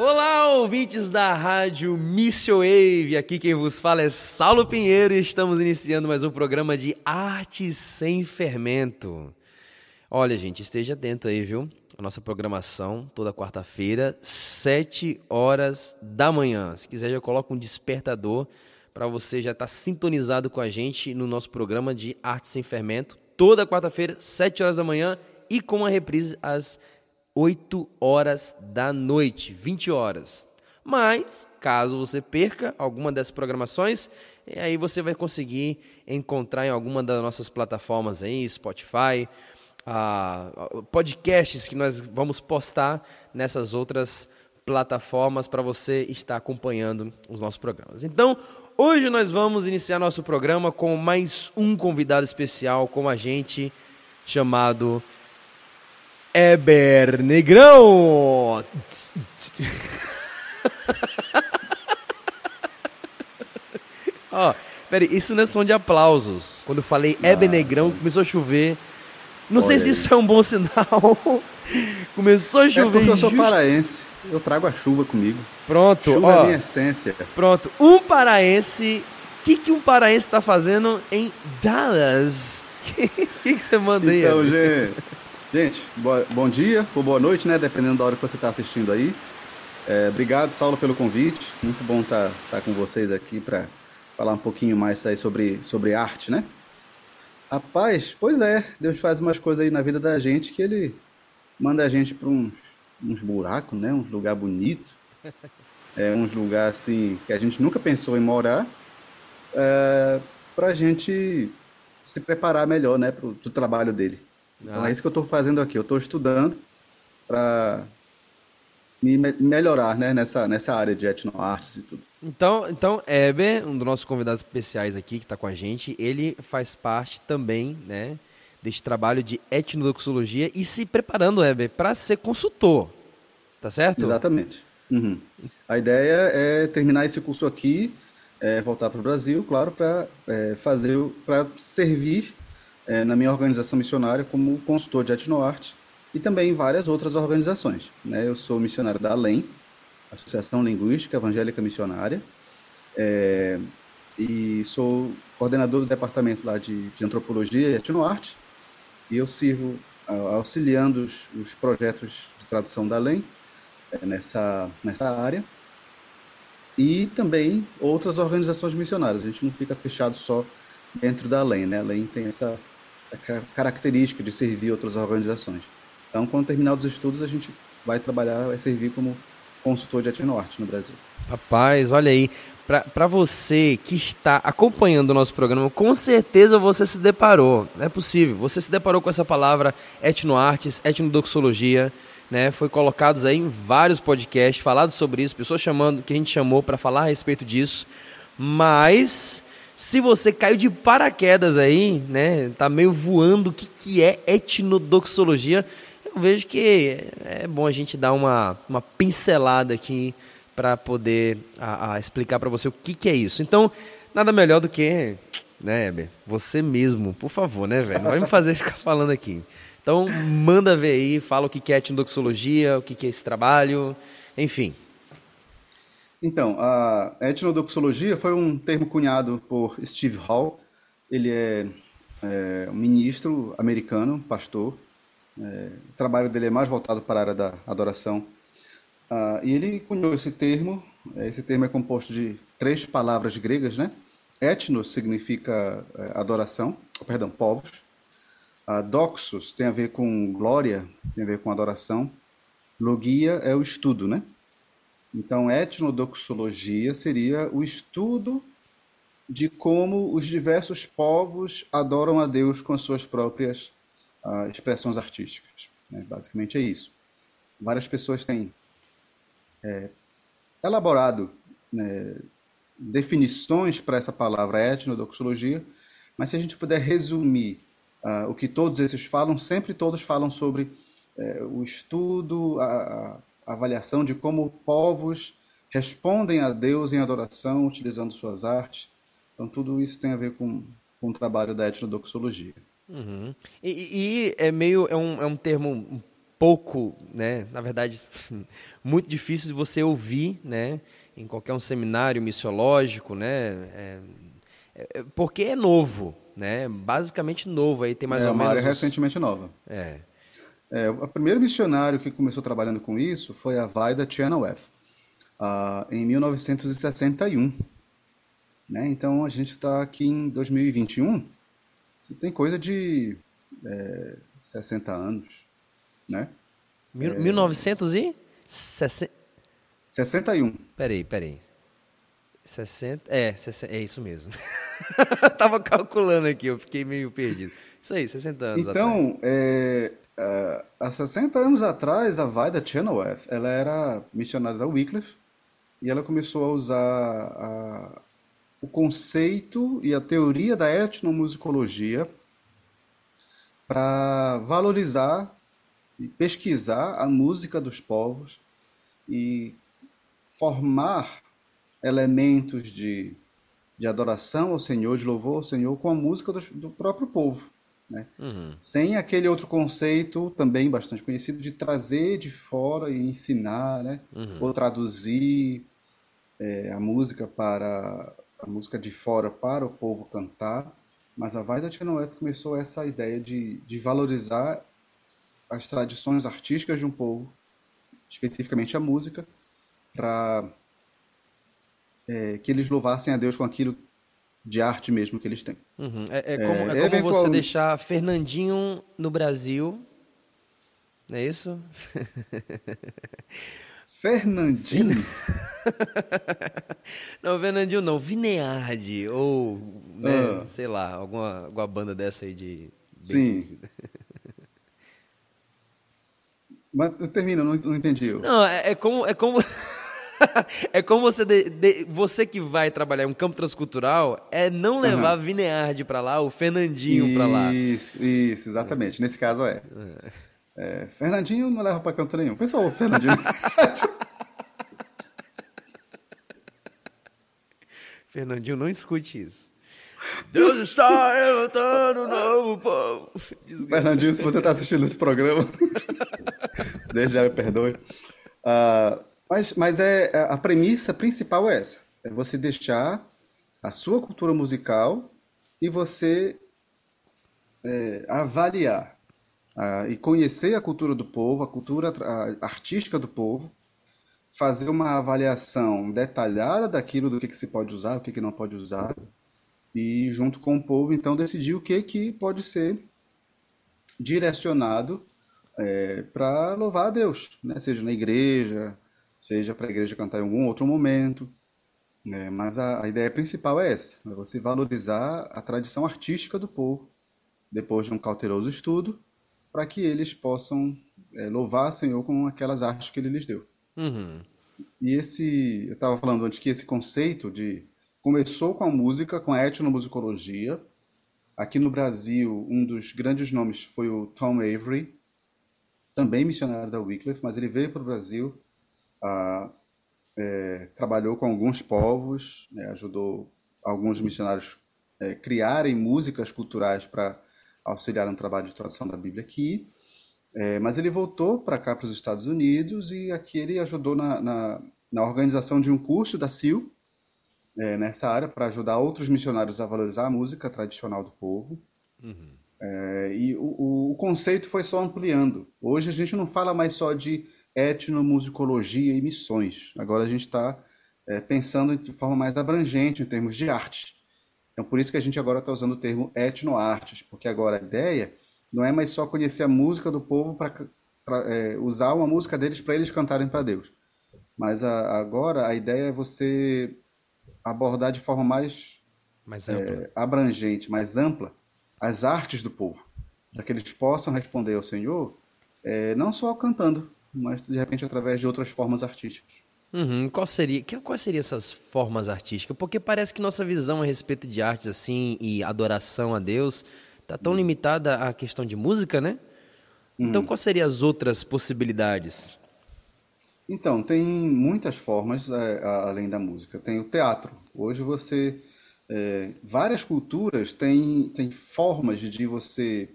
Olá, ouvintes da rádio Missio Wave. Aqui quem vos fala é Saulo Pinheiro e estamos iniciando mais um programa de Arte Sem Fermento. Olha, gente, esteja atento aí, viu? A nossa programação toda quarta-feira, 7 horas da manhã. Se quiser, já coloca um despertador para você já estar tá sintonizado com a gente no nosso programa de Arte Sem Fermento, toda quarta-feira, 7 horas da manhã e com a reprise às 8 horas da noite, 20 horas. Mas, caso você perca alguma dessas programações, aí você vai conseguir encontrar em alguma das nossas plataformas aí, Spotify, uh, podcasts que nós vamos postar nessas outras plataformas para você estar acompanhando os nossos programas. Então, hoje nós vamos iniciar nosso programa com mais um convidado especial com a gente, chamado Eber Negrão. Ó, oh, peraí, isso não é som de aplausos. Quando eu falei ah, Eber Negrão, começou a chover. Não sei se isso é um bom sinal. começou a chover. É porque eu sou just... paraense. Eu trago a chuva comigo. Pronto, chuva ó. é minha essência. Pronto. Um paraense. O que, que um paraense está fazendo em Dallas? O que, que, que, você manda aí? Então, gente, Gente, bom dia ou boa noite, né? Dependendo da hora que você está assistindo aí. É, obrigado, Saulo, pelo convite. Muito bom estar tá, tá com vocês aqui para falar um pouquinho mais aí sobre, sobre arte, né? Rapaz, pois é, Deus faz umas coisas aí na vida da gente que ele manda a gente para uns, uns buracos, né? Uns lugar bonito, é, uns lugar assim que a gente nunca pensou em morar, é, para a gente se preparar melhor, né? Para o trabalho dele. Então ah. é isso que eu estou fazendo aqui. Eu estou estudando para me melhorar né, nessa, nessa área de etnoartes e tudo. Então, então Eber, um dos nossos convidados especiais aqui que está com a gente, ele faz parte também né, desse trabalho de etnodoxologia e se preparando, Eber, para ser consultor. Tá certo? Exatamente. Uhum. A ideia é terminar esse curso aqui, é, voltar para o Brasil, claro, para é, fazer, para servir é, na minha organização missionária como consultor de etnoarte e também em várias outras organizações. Né? Eu sou missionário da ALEM, Associação Linguística Evangélica Missionária, é, e sou coordenador do departamento lá de, de Antropologia e Etnoarte, e eu sirvo auxiliando os, os projetos de tradução da ALEM é, nessa, nessa área, e também outras organizações missionárias. A gente não fica fechado só dentro da ALEM, né? A ALEM tem essa essa característica de servir outras organizações. Então, quando terminar os estudos, a gente vai trabalhar, vai servir como consultor de Etnoarte no Brasil. Rapaz, olha aí, para você que está acompanhando o nosso programa, com certeza você se deparou, é possível, você se deparou com essa palavra etnoartes, etnodoxologia, né? Foi colocados aí em vários podcasts, falado sobre isso, pessoas chamando, que a gente chamou para falar a respeito disso, mas se você caiu de paraquedas aí, né, tá meio voando o que, que é etnodoxologia, eu vejo que é bom a gente dar uma, uma pincelada aqui para poder a, a explicar para você o que, que é isso. Então, nada melhor do que, né, Heber, você mesmo, por favor, né, velho? Não vai me fazer ficar falando aqui. Então, manda ver aí, fala o que, que é etnodoxologia, o que, que é esse trabalho, enfim. Então, a etnodoxologia foi um termo cunhado por Steve Hall. Ele é, é um ministro americano, pastor. É, o trabalho dele é mais voltado para a área da adoração. Ah, e ele cunhou esse termo. É, esse termo é composto de três palavras gregas, né? Etnos significa é, adoração, perdão, povos. Ah, doxos tem a ver com glória, tem a ver com adoração. Logia é o estudo, né? Então, etnodoxologia seria o estudo de como os diversos povos adoram a Deus com as suas próprias uh, expressões artísticas. Né? Basicamente é isso. Várias pessoas têm é, elaborado né, definições para essa palavra etnodoxologia, mas se a gente puder resumir uh, o que todos esses falam, sempre todos falam sobre uh, o estudo, a, avaliação de como povos respondem a Deus em adoração utilizando suas artes. Então, tudo isso tem a ver com, com o trabalho da etnodoxologia. Uhum. E, e, é meio é um, é um termo pouco, né? Na verdade, muito difícil de você ouvir, né? Em qualquer um seminário missiológico, né? É, é, porque é novo, né? Basicamente novo. Aí tem mais é ou uma menos. área uns- recentemente nova. É. É, o primeiro missionário que começou trabalhando com isso foi a Vaida Chenoweth, ah, em 1961. Né? Então a gente está aqui em 2021, você tem coisa de é, 60 anos, né? Mil, 1960. 61. Peraí, peraí. 60. É, 60, é isso mesmo. Tava calculando aqui, eu fiquei meio perdido. Isso aí, 60 anos. Então, é, é, há 60 anos atrás, a Vaida Chenoweth, ela era missionária da Wycliffe e ela começou a usar a- o conceito e a teoria da etnomusicologia para valorizar e pesquisar a música dos povos e formar elementos de, de adoração ao Senhor, de louvor ao Senhor com a música do, do próprio povo, né? Uhum. Sem aquele outro conceito também bastante conhecido de trazer de fora e ensinar, né? Ou traduzir é, a música para a música de fora para o povo cantar. Mas a Vaida Chenoweth começou essa ideia de, de valorizar as tradições artísticas de um povo, especificamente a música, para que eles louvassem a Deus com aquilo de arte mesmo que eles têm. Uhum. É, é como, é É, como você eventualmente- deixar Fernandinho no Brasil. Não é isso? Fernandinho, Não, Fernandinho não, Vineardi, ou, né, Ah. sei lá, alguma, alguma banda dessa aí de. Sim. mas termina, não, não entendi. eu. Não, é, é como. É como... é como você. de- de- você que vai trabalhar em um campo transcultural, é não levar Vineardi pra lá, o Fernandinho pra lá. Isso, isso, exatamente. Nesse caso é. É, Fernandinho não leva pra canto nenhum. Pessoal, o Fernandinho. Fernandinho, não escute isso. Deus está levantando um novo povo. Desgraça. Fernandinho, se você está assistindo esse programa, desde já me perdoe. Ah, mas mas é, a premissa principal é essa: é você deixar a sua cultura musical e você é, avaliar e conhecer a cultura do povo, a cultura ah, artística do povo, fazer uma avaliação detalhada daquilo do que, que se pode usar, o que, que não pode usar, e junto com o povo, então, decidir o que, que pode ser direcionado para louvar a Deus, né? Seja na igreja, seja para a igreja cantar em algum outro momento. né? Mas a, a ideia principal é essa: é você valorizar a tradição artística do povo, depois de um cauteloso estudo, para que eles possam é, louvar o Senhor com aquelas artes que Ele lhes deu. Uhum. E esse, eu estava falando antes que esse conceito de começou com a música, com a etnomusicologia. Aqui no Brasil, um dos grandes nomes foi o Tom Avery, também missionário da Wycliffe, mas ele veio para o Brasil, ah, é, trabalhou com alguns povos, né, ajudou alguns missionários é, criarem músicas culturais para auxiliar no trabalho de tradução da Bíblia aqui. É, mas ele voltou para cá, para os Estados Unidos, e aqui ele ajudou na, na, na organização de um curso da CIL, é, nessa área, para ajudar outros missionários a valorizar a música tradicional do povo. É, e o, o, conceito foi só ampliando. Hoje a gente não fala mais só de etnomusicologia e missões. Agora a gente está é, pensando de forma mais abrangente em termos de arte. Então, por isso que a gente agora está usando o termo etnoartes, porque agora a ideia não é mais só conhecer a música do povo para é, usar uma música deles para eles cantarem para Deus. Mas a, agora a ideia é você abordar de forma mais Mais é, abrangente, mais ampla, as artes do povo, para que eles possam responder ao Senhor, é, não só cantando, mas de repente através de outras formas artísticas. Uhum. Qual seria, que, quais seriam essas formas artísticas? Porque parece que nossa visão a respeito de artes assim e adoração a Deus tá tão limitada à questão de música, né? Então, quais seriam as outras possibilidades? Então, tem muitas formas é, além da música. Tem o teatro. Hoje você. É, várias culturas têm, têm formas de você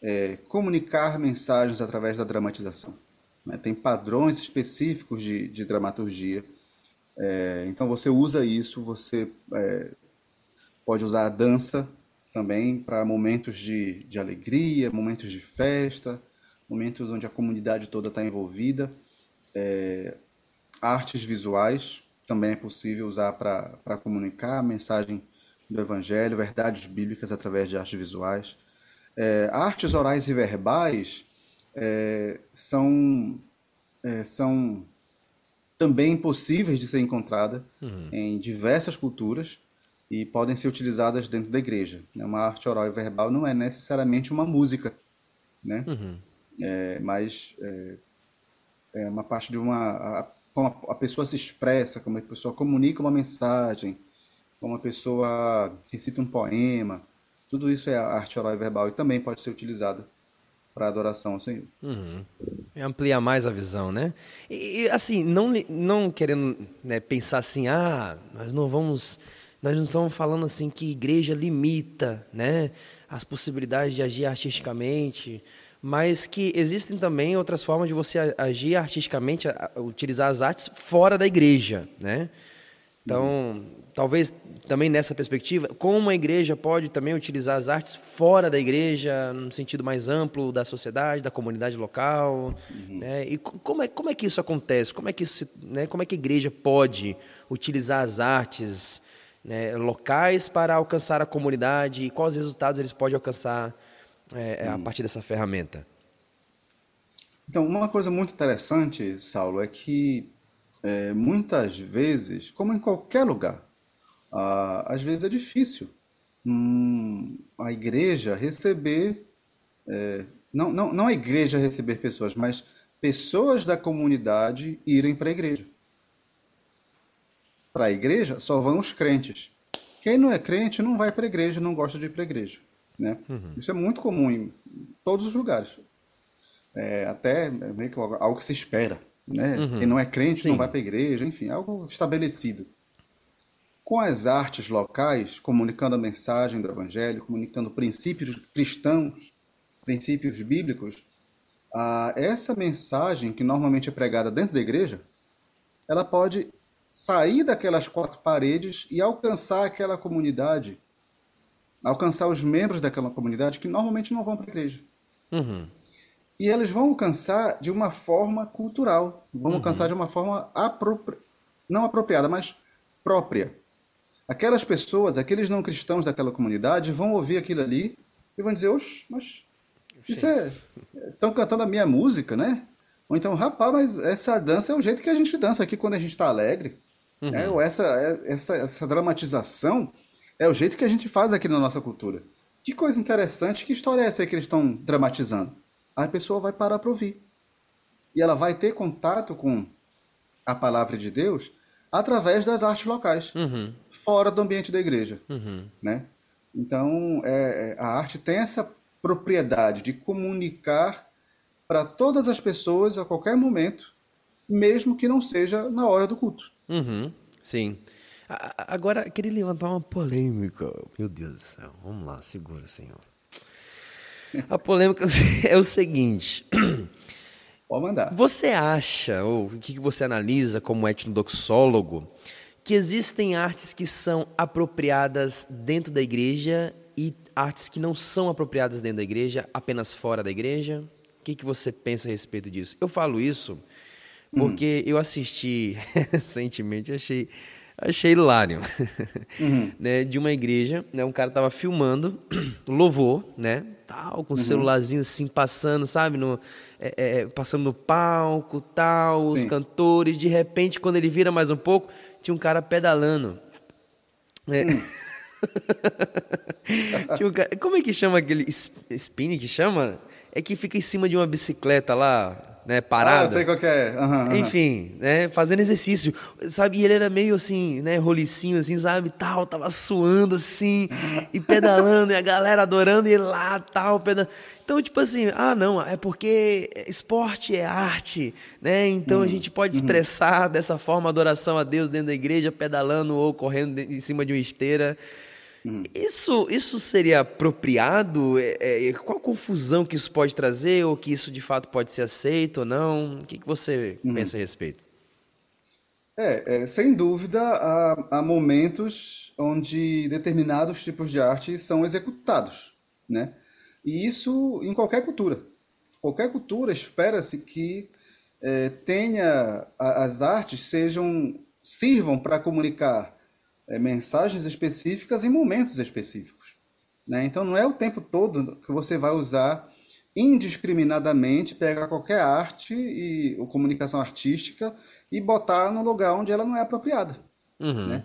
é, comunicar mensagens através da dramatização. Né? Tem padrões específicos de, de dramaturgia. É, então você usa isso, você é, pode usar a dança também para momentos de, de alegria, momentos de festa, momentos onde a comunidade toda está envolvida. É, artes visuais também é possível usar para comunicar a mensagem do Evangelho, verdades bíblicas através de artes visuais. É, artes orais e verbais é, são, é, são também possíveis de ser encontrada uhum. em diversas culturas e podem ser utilizadas dentro da igreja. Né? Uma arte oral e verbal não é necessariamente uma música, né? Uhum. É, mas é, é, uma parte de uma a, como a, a pessoa se expressa, como a pessoa comunica uma mensagem, como a pessoa recita um poema, tudo isso é arte oral e verbal e também pode ser utilizado para adoração ao Senhor. Uhum. Ampliar mais a visão, né? E, assim, não, não querendo né, pensar assim, ah, nós não vamos, nós não estamos falando assim que igreja limita, né, as possibilidades de agir artisticamente, mas que existem também outras formas de você agir artisticamente, utilizar as artes fora da igreja, né? Então, talvez também nessa perspectiva, como a igreja pode também utilizar as artes fora da igreja, no sentido mais amplo da sociedade, da comunidade local, uhum. né? E como é, como é que isso acontece? Como é que, isso, né? como é que a igreja pode utilizar as artes né, locais para alcançar a comunidade e quais resultados eles podem alcançar é, uhum. a partir dessa ferramenta? Então, uma coisa muito interessante, Saulo, é que é, muitas vezes, como em qualquer lugar, ah, às vezes é difícil hum, a igreja receber, é, não, não, não a igreja receber pessoas, mas pessoas da comunidade irem para a igreja. Para a igreja só vão os crentes. Quem não é crente não vai para a igreja, não gosta de ir para a igreja. Né? Uhum. Isso é muito comum em todos os lugares. É, até meio que algo que se espera né? Uhum. Quem não é crente Sim. não vai para a igreja, enfim, algo estabelecido. Com as artes locais, comunicando a mensagem do evangelho, comunicando princípios cristãos, princípios bíblicos, ah, essa mensagem que normalmente é pregada dentro da igreja, ela pode sair daquelas quatro paredes e alcançar aquela comunidade, alcançar os membros daquela comunidade que normalmente não vão para a igreja. Uhum. E eles vão alcançar de uma forma cultural, vão uhum. alcançar de uma forma apropri... não apropriada, mas própria. Aquelas pessoas, aqueles não cristãos daquela comunidade vão ouvir aquilo ali e vão dizer, oxe, mas isso é. Estão cantando a minha música, né? Ou então, rapaz, mas essa dança é o jeito que a gente dança aqui quando a gente está alegre. Uhum. Né? Ou essa, essa, essa dramatização é o jeito que a gente faz aqui na nossa cultura. Que coisa interessante, que história é essa aí que eles estão dramatizando? A pessoa vai parar para ouvir. E ela vai ter contato com a palavra de Deus através das artes locais, uhum. fora do ambiente da igreja. Uhum. Né? Então, é, é, a arte tem essa propriedade de comunicar para todas as pessoas a qualquer momento, mesmo que não seja na hora do culto. Uhum. Sim. Agora, queria levantar uma polêmica. Meu Deus do céu. Vamos lá, segura, Senhor. A polêmica é o seguinte. Pode mandar. Você acha, ou o que você analisa como etnodoxólogo, que existem artes que são apropriadas dentro da igreja e artes que não são apropriadas dentro da igreja, apenas fora da igreja? O que, que você pensa a respeito disso? Eu falo isso porque hum. eu assisti recentemente, achei achei hilário, uhum. né, de uma igreja, né, um cara tava filmando louvor, né, tal, com o uhum. celularzinho assim passando, sabe, no, é, é, passando no palco, tal, Sim. os cantores, de repente quando ele vira mais um pouco, tinha um cara pedalando. É. Hum. um cara, como é que chama aquele spin que chama? É que fica em cima de uma bicicleta lá, né, parada. Ah, sei qual que é. Uhum, uhum. Enfim, né, fazendo exercício, sabe? E ele era meio assim, né, rolicinho assim, sabe? Tal, tava suando assim, e pedalando, e a galera adorando, e ele lá, tal, pedalando. Então, tipo assim, ah, não, é porque esporte é arte, né? Então uhum. a gente pode uhum. expressar dessa forma a adoração a Deus dentro da igreja, pedalando ou correndo em cima de uma esteira. Uhum. Isso, isso seria apropriado? É, é, qual a confusão que isso pode trazer? Ou que isso de fato pode ser aceito ou não? O que, que você uhum. pensa a respeito? É, é sem dúvida, há, há, momentos onde determinados tipos de arte são executados, né? E isso em qualquer cultura. Qualquer cultura espera-se que é, tenha as artes sejam sirvam para comunicar é, mensagens específicas em momentos específicos. Né? Então não é o tempo todo que você vai usar indiscriminadamente pegar qualquer arte e ou comunicação artística e botar no lugar onde ela não é apropriada. Uhum. Né?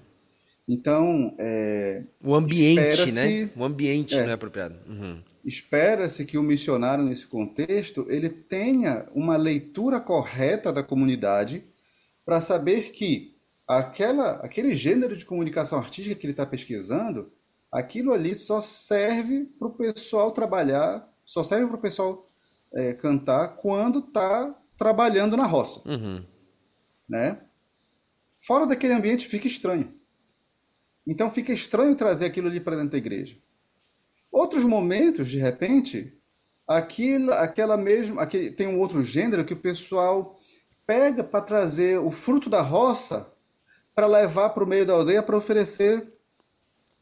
Então, é, o ambiente, né? O ambiente é, não é apropriado. Uhum. Espera-se que o missionário nesse contexto ele tenha uma leitura correta da comunidade para saber que aquela, aquele gênero de comunicação artística que ele está pesquisando, aquilo ali só serve para o pessoal trabalhar, só serve para o pessoal é, cantar quando está trabalhando na roça. Uhum. Né? Fora daquele ambiente fica estranho. Então fica estranho trazer aquilo ali para dentro da igreja. Outros momentos, de repente, aquilo, aquela mesma, aquele, tem um outro gênero que o pessoal pega para trazer o fruto da roça para levar para o meio da aldeia para oferecer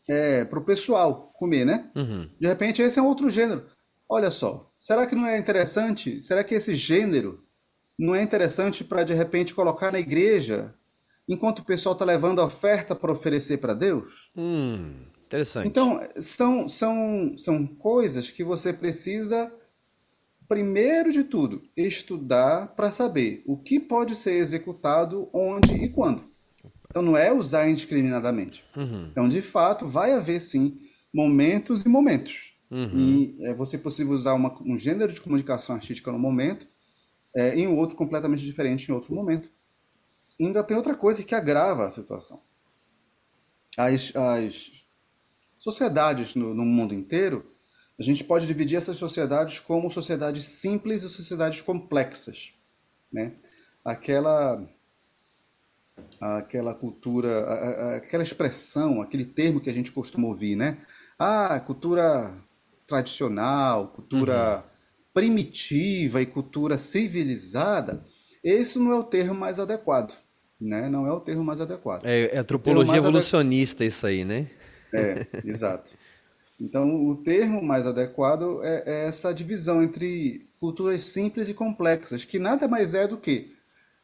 é, para o pessoal comer, né? Uhum. De repente, esse é um outro gênero. Olha só, será que não é interessante? Será que esse gênero não é interessante para, de repente, colocar na igreja enquanto o pessoal está levando a oferta para oferecer para Deus? Hum, interessante. Então, são, são, são coisas que você precisa, primeiro de tudo, estudar para saber o que pode ser executado, onde e quando. Então não é usar indiscriminadamente. Uhum. Então, de fato, vai haver sim momentos e momentos. Uhum. E é você possível usar uma, um gênero de comunicação artística no momento, é, em outro completamente diferente em outro momento. E ainda tem outra coisa que agrava a situação. As, as sociedades no, no mundo inteiro, a gente pode dividir essas sociedades como sociedades simples e sociedades complexas. Né? Aquela aquela cultura, aquela expressão, aquele termo que a gente costuma ouvir, né? Ah, cultura tradicional, cultura uhum. primitiva e cultura civilizada. Esse não é o termo mais adequado, né? Não é o termo mais adequado. É, é antropologia evolucionista isso aí, né? É, exato. Então, o termo mais adequado é, é essa divisão entre culturas simples e complexas, que nada mais é do que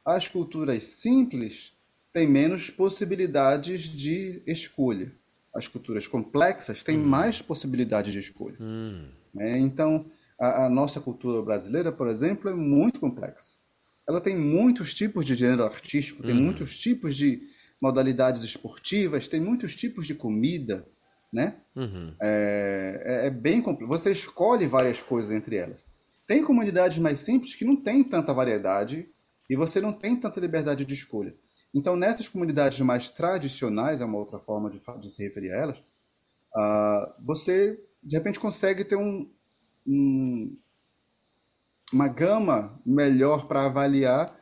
as culturas simples têm menos possibilidades de escolha. As culturas complexas têm hum. mais possibilidades de escolha. Hum. É, então, a, a, nossa cultura brasileira, por exemplo, é muito complexa. Ela tem muitos tipos de gênero artístico, tem uhum. muitos tipos de modalidades esportivas, tem muitos tipos de comida, né? Uhum. É, é, é, bem complexo. Você escolhe várias coisas entre elas. Tem comunidades mais simples que não tem tanta variedade e você não tem tanta liberdade de escolha. Então, nessas comunidades mais tradicionais, é uma outra forma de, de se referir a elas, uh, você, de repente, consegue ter um, um uma gama melhor para avaliar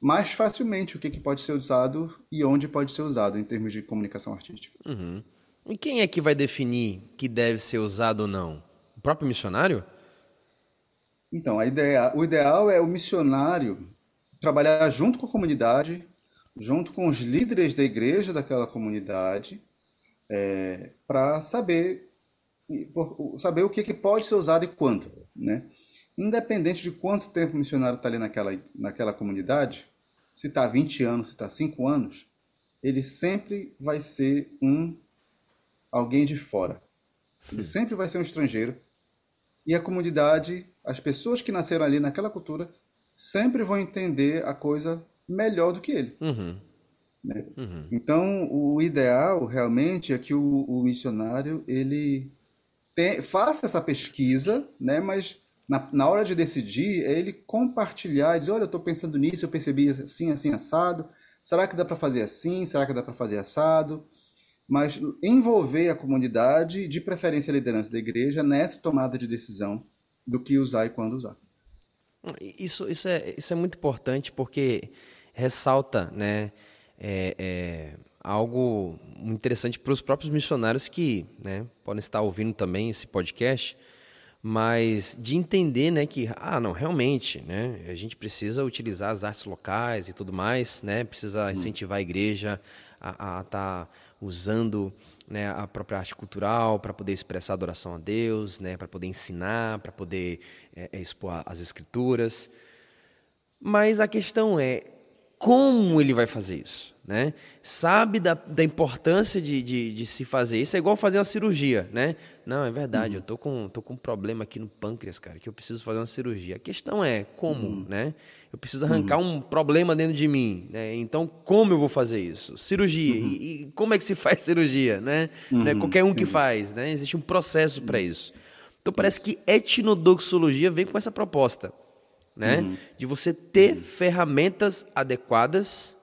mais facilmente o que, que, pode ser usado e onde pode ser usado em termos de comunicação artística. Uhum. E quem é que vai definir que deve ser usado ou não? O próprio missionário? Então, a ideia, o ideal é o missionário trabalhar junto com a comunidade, junto com os líderes da igreja daquela comunidade, é, para saber saber o que, que pode ser usado e quando, né? Independente de quanto tempo o missionário está ali naquela, naquela comunidade, se está 20 anos, se está 5 anos, ele sempre vai ser um alguém de fora. Ele sempre vai ser um estrangeiro. E a comunidade, as pessoas que nasceram ali naquela cultura, sempre vão entender a coisa melhor do que ele. Uhum. Né? Uhum. Então, o ideal realmente é que o, o missionário ele tem, faça essa pesquisa, né? mas na, na hora de decidir, é ele compartilhar, dizer, olha, eu estou pensando nisso, eu percebi assim, assim, assado. Será que dá para fazer assim? Será que dá para fazer assado? Mas envolver a comunidade, de preferência a liderança da igreja, nessa tomada de decisão do que usar e quando usar. Isso, isso, é, isso é muito importante porque ressalta né, é, é, algo interessante para os próprios missionários que né, podem estar ouvindo também esse podcast, mas de entender né, que, ah, não, realmente, né, a gente precisa utilizar as artes locais e tudo mais, né, precisa incentivar a igreja a estar tá usando né, a própria arte cultural para poder expressar adoração a Deus, né, para poder ensinar, para poder é, expor as escrituras. Mas a questão é como ele vai fazer isso, né? Sabe da, da importância de, de, de, se fazer isso, é igual fazer uma cirurgia, né? Não, é verdade, uhum. eu tô com, tô com um problema aqui no pâncreas, cara, que eu preciso fazer uma cirurgia. A questão é como, uhum. né? Eu preciso arrancar uhum. um problema dentro de mim, né? Então, como eu vou fazer isso? Cirurgia, uhum. e, e, como é que se faz cirurgia, né? né? Uhum. Qualquer um que faz, né? Existe um processo para isso. Então, parece que etnodoxologia vem com essa proposta né? Uhum. De você ter uhum. ferramentas adequadas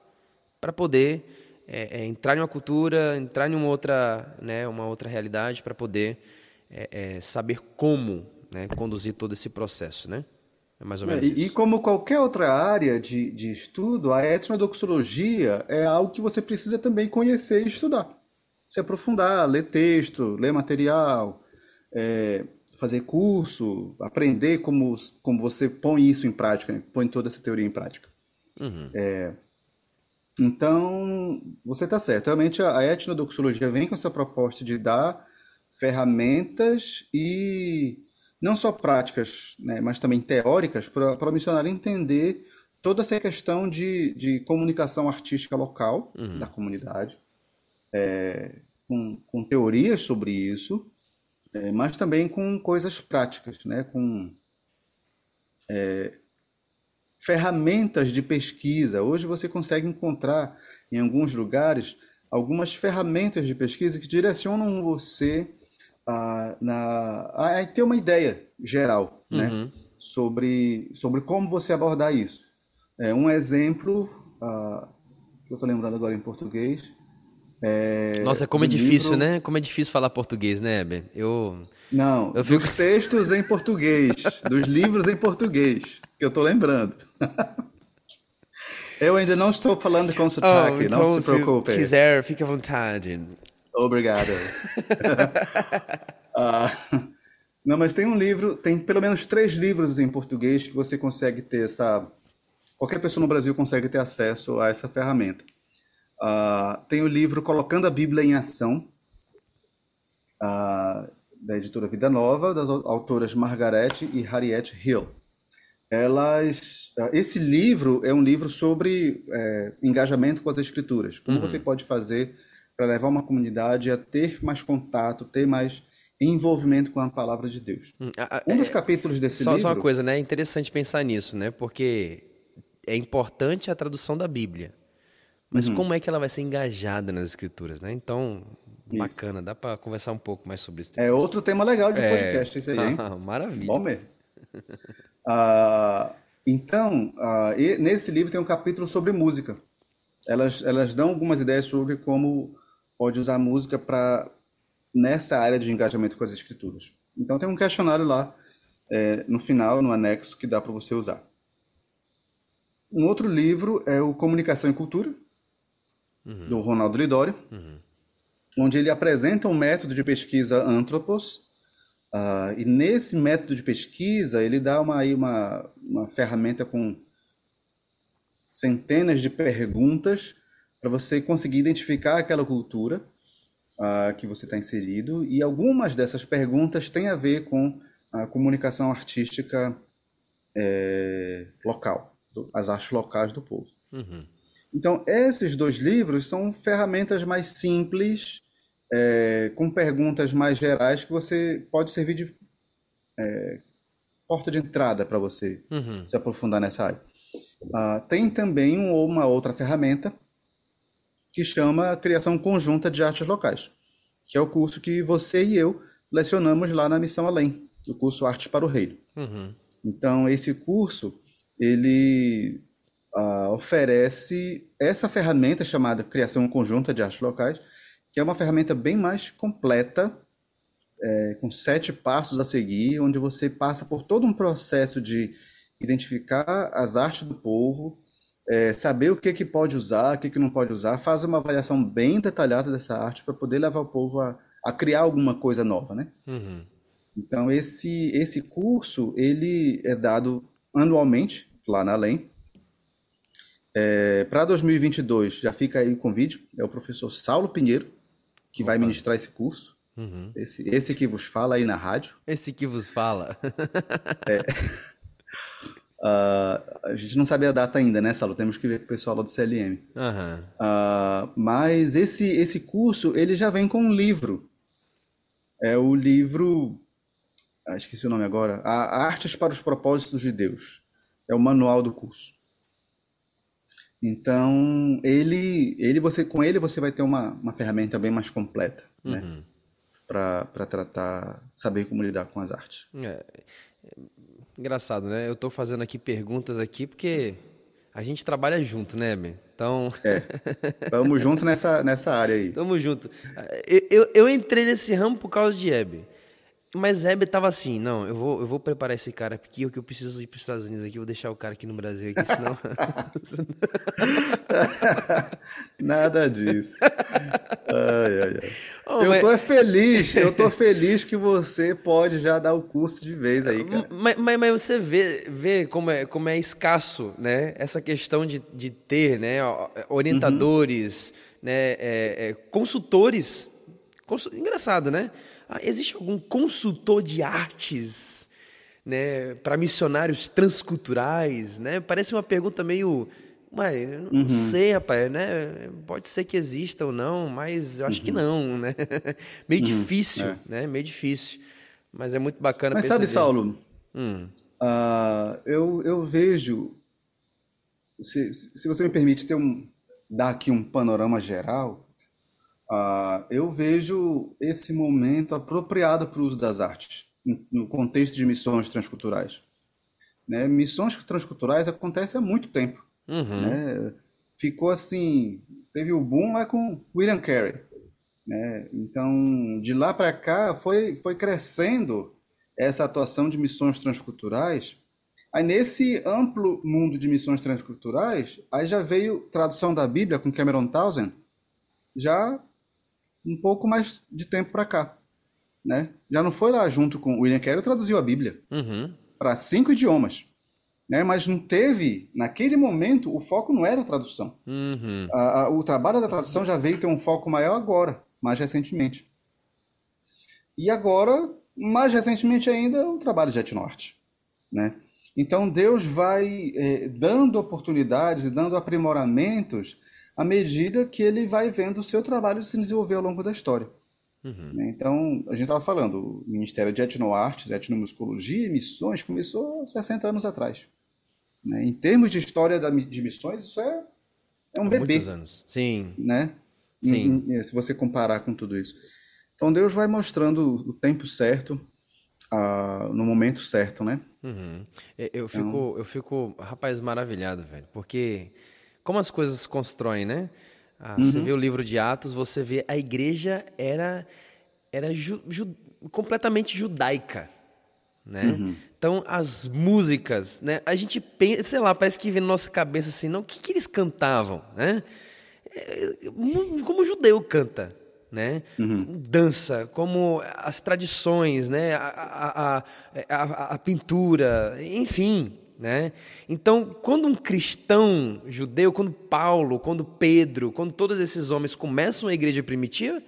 para poder é, é, entrar em uma cultura, entrar em uma outra, né, uma outra realidade, para poder é, é, saber como né, conduzir todo esse processo, né? É mais ou menos. E, e, como qualquer outra área de, de estudo, a etnodoxologia é algo que você precisa também conhecer e estudar. Se aprofundar, ler texto, ler material, é, fazer curso, aprender como, como você põe isso em prática, né? põe toda essa teoria em prática. Uhum. É, então, você está certo. Realmente, a etnodoxologia vem com essa proposta de dar ferramentas e não só práticas, né, mas também teóricas para o missionário entender toda essa questão de, de comunicação artística local uhum. da comunidade, é, com, com teorias sobre isso, é, mas também com coisas práticas, né? com é, ferramentas de pesquisa. Hoje você consegue encontrar em alguns lugares algumas ferramentas de pesquisa que direcionam você a, na, a, ter uma ideia geral né? uhum. né? sobre, sobre como você abordar isso. É, um exemplo uh, que eu estou lembrando agora em português é, Nossa, como é difícil, livro... né? Como é difícil falar português, né, Heber? Eu. Não, eu fico... dos textos em português, dos livros em português, que eu estou lembrando. eu ainda não estou falando com sotaque, oh, então, não se preocupe. Se quiser, fique à vontade. Obrigado. uh, não, mas tem um livro, tem pelo menos três livros em português que você consegue ter essa. Qualquer pessoa no Brasil consegue ter acesso a essa ferramenta. Uh, tem o livro Colocando a Bíblia em Ação, uh, da editora Vida Nova, das autoras Margaret e Harriet Hill. Elas, uh, esse livro é um livro sobre é, engajamento com as escrituras. Como uhum. você pode fazer para levar uma comunidade a ter mais contato, ter mais envolvimento com a palavra de Deus. Hum, um dos é, capítulos desse só, livro... Só uma coisa, né? É interessante pensar nisso, né? Porque é importante a tradução da Bíblia. Mas uhum. como é que ela vai ser engajada nas escrituras, né? Então, isso. bacana, dá para conversar um pouco mais sobre isso. É outro tema legal de é... podcast isso aí, hein? Maravilha. Bom mesmo. uh, então, uh, nesse livro tem um capítulo sobre música. Elas, elas dão algumas ideias sobre como pode usar música para nessa área de engajamento com as escrituras. Então tem um questionário lá é, no final, no anexo, que dá para você usar. Um outro livro é o Comunicação e Cultura, uhum. do Ronaldo Lidório, uhum. onde ele apresenta um método de pesquisa Anthropos, uh, e nesse método de pesquisa ele dá uma, aí uma, uma ferramenta com centenas de perguntas para você conseguir identificar aquela cultura uh, que você está inserido, e algumas dessas perguntas têm a ver com a comunicação artística é, local, as artes locais do povo. Uhum. Então, esses dois livros são ferramentas mais simples, é, com perguntas mais gerais, que você pode servir de é, porta de entrada para você uhum. se aprofundar nessa área. Uh, tem também uma outra ferramenta que chama Criação Conjunta de Artes Locais, que é o curso que você e eu lecionamos lá na Missão Além, o curso Artes para o Reino. Uhum. Então, esse curso, ele uh, oferece essa ferramenta chamada Criação Conjunta de Artes Locais, que é uma ferramenta bem mais completa, é, com sete passos a seguir, onde você passa por todo um processo de identificar as artes do povo, é, saber o que, que pode usar, o que, que não pode usar, faz uma avaliação bem detalhada dessa arte para poder levar o povo a, a, criar alguma coisa nova, né? Uhum. Então, esse, esse curso, ele é dado anualmente, lá na Além. É, para 2022, já fica aí o convite, é o professor Saulo Pinheiro, que Opa. vai ministrar esse curso. Uhum. Esse, esse que vos fala aí na rádio. Esse que vos fala. é. Uh, a gente não sabe a data ainda, né, Salo? Temos que ver com o pessoal lá do CLM. Uhum. Uh, mas esse, esse curso, ele já vem com um livro. É o livro... Ah, esqueci o nome agora. A Artes para os Propósitos de Deus. É o manual do curso. Então, ele, ele você, com ele você vai ter uma, uma ferramenta bem mais completa, né? uhum. né? Para tratar, saber como lidar com as artes. É, Engraçado, né? Eu estou fazendo aqui perguntas aqui porque a gente trabalha junto, né, Ben? Então. É. Tamo junto nessa, nessa área aí. Tamo junto. Eu, eu, eu entrei nesse ramo por causa de Hebe. Mas Hebe tava assim, não, eu vou, eu vou preparar esse cara aqui, o que eu preciso ir para os Estados Unidos aqui, vou deixar o cara aqui no Brasil aqui, senão... Nada disso. Ai, ai, ai. Oh, eu mas... tô feliz, eu tô feliz que você pode já dar o curso de vez aí, cara. Mas, mas, mas você vê, vê como, é, como é escasso, né, essa questão de, de ter, né, orientadores, uhum. né, é, é, consultores, consul... engraçado, né, existe algum consultor de artes né, para missionários transculturais? Né? Parece uma pergunta meio. Ué, não uhum. sei, rapaz, né? Pode ser que exista ou não, mas eu acho uhum. que não, né? Meio uhum. difícil, é. né? Meio difícil. Mas é muito bacana Mas sabe, Saulo, hum. uh, eu, eu vejo, se, se você me permite ter um, dar aqui um panorama geral, Uh, eu vejo esse momento apropriado para o uso das artes, no contexto de missões transculturais. Né? Missões transculturais acontecem há muito tempo. Uhum. Né? Ficou assim, teve o boom lá com William Carey. Né? Então, de lá para cá, foi, foi crescendo essa atuação de missões transculturais. Aí, nesse amplo mundo de missões transculturais, aí já veio tradução da Bíblia com Cameron Townsend, já um pouco mais de tempo para cá. Né? Já não foi lá junto com William Carey traduziu a Bíblia uhum. para cinco idiomas, né? Mas não teve naquele momento o foco não era a tradução. Uhum. A, a, o trabalho da tradução já veio ter um foco maior agora, mais recentemente. E agora, mais recentemente ainda, o trabalho de etnorte, né? Então Deus vai é, dando oportunidades e dando aprimoramentos à medida que ele vai vendo o seu trabalho se desenvolver ao longo da história. Uhum. Né? Então, a gente estava falando, o Ministério de Etnoartes, Etnomusicologia e Missões começou 60 anos atrás. Né? Em termos de história de missões, isso é, é um Há bebê. Muitos anos. Sim. Né? Sim. Em, em, se você comparar com tudo isso. Então, Deus vai mostrando o tempo certo, uh, no momento certo, né? Uhum. Eu, fico, então... eu fico, rapaz, maravilhado, velho, porque como as coisas se constroem, né? Ah, uhum. Você vê o livro de Atos, você vê a igreja era, era ju, ju, completamente judaica, né? Uhum. Então, as músicas, né? A gente pensa, sei lá, parece que vem na nossa cabeça assim, não, o que, que eles cantavam, né? É, como o judeu canta, né? Uhum. Dança, como as tradições, né? A, a, a, a, a pintura, enfim, né? Então, quando um cristão judeu, quando Paulo, quando Pedro, quando todos esses homens começam a igreja primitiva,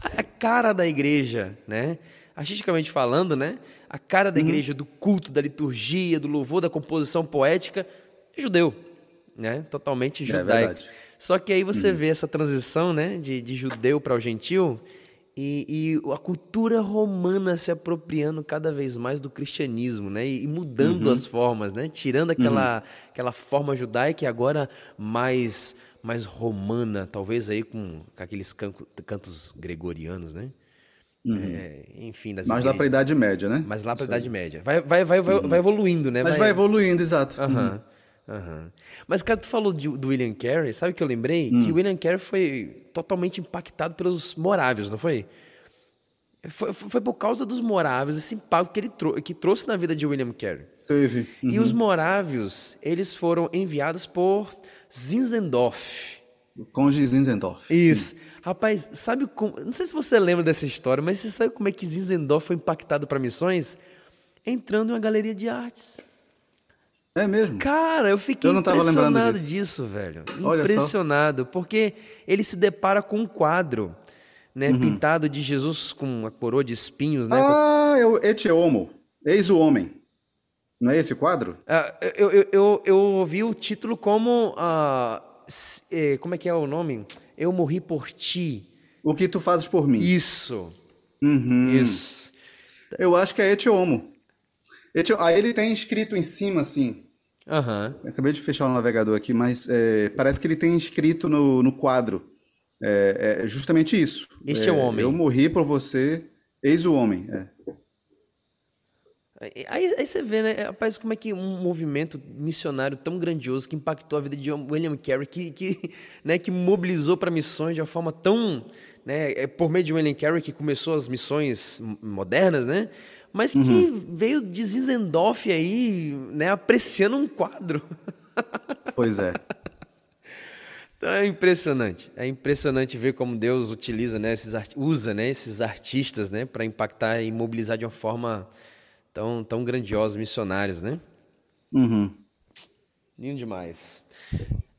a cara da igreja, né? artisticamente falando, né? a cara da uhum. igreja, do culto, da liturgia, do louvor, da composição poética, é judeu, né? totalmente é judaico. É Só que aí você uhum. vê essa transição né? de, de judeu para o gentil, e, e, a cultura romana se apropriando cada vez mais do cristianismo, né? E, mudando uhum. as formas, né? Tirando aquela, uhum. aquela forma judaica e agora mais mais romana, talvez aí com, com aqueles canco, cantos gregorianos, né? Uhum. É, enfim, das mais lá para a Idade Média, né? Mais lá para a Idade Média. Vai, vai, vai, vai, uhum. vai evoluindo, né? Mas vai, vai evoluindo, exato. Aham. Uhum. Mas, cara, tu falou de, do William Carey, sabe o que eu lembrei? Hum. Que o William Carey foi totalmente impactado pelos morávios, não foi? Foi, foi por causa dos morávios, esse impacto que ele trou que trouxe na vida de William Carey. Teve. Uhum. E os morávios, eles foram enviados por Zinzendorf. O Conde Zinzendorf. Isso. Sim. Rapaz, sabe como. Não sei se você lembra dessa história, mas você sabe como é que Zinzendorf foi impactado para missões? Entrando em uma galeria de artes. É mesmo? Cara, eu fiquei eu não impressionado disso. disso. velho. Olha impressionado, porque ele se depara com um quadro né, uhum. pintado de Jesus com uma coroa de espinhos, né? Ah, é o Et Homo, eis o homem. Não é esse quadro? Ah, eu, eu, eu, eu ouvi o título como. Uh, como é que é o nome? Eu morri por ti. O que tu fazes por mim. Isso. Uhum. Isso. Eu acho que é Et Homo. Aí ele tem escrito em cima assim. Uhum. Acabei de fechar o navegador aqui, mas é, parece que ele tem escrito no, no quadro. É, é justamente isso. Este é, o homem. Eu morri por você, eis o homem. É. Aí, aí, você vê, né, rapaz, como é que um movimento missionário tão grandioso que impactou a vida de William Carey, que, que, né, que mobilizou para missões de uma forma tão. Né, é, por meio de William Carey, que começou as missões modernas, né? Mas que uhum. veio de Zinzendorf aí, né, apreciando um quadro. Pois é. Então é impressionante. É impressionante ver como Deus utiliza, né, esses usa, né, esses artistas, né, para impactar e mobilizar de uma forma tão, tão grandiosa, missionários, né? Uhum. Lindo demais.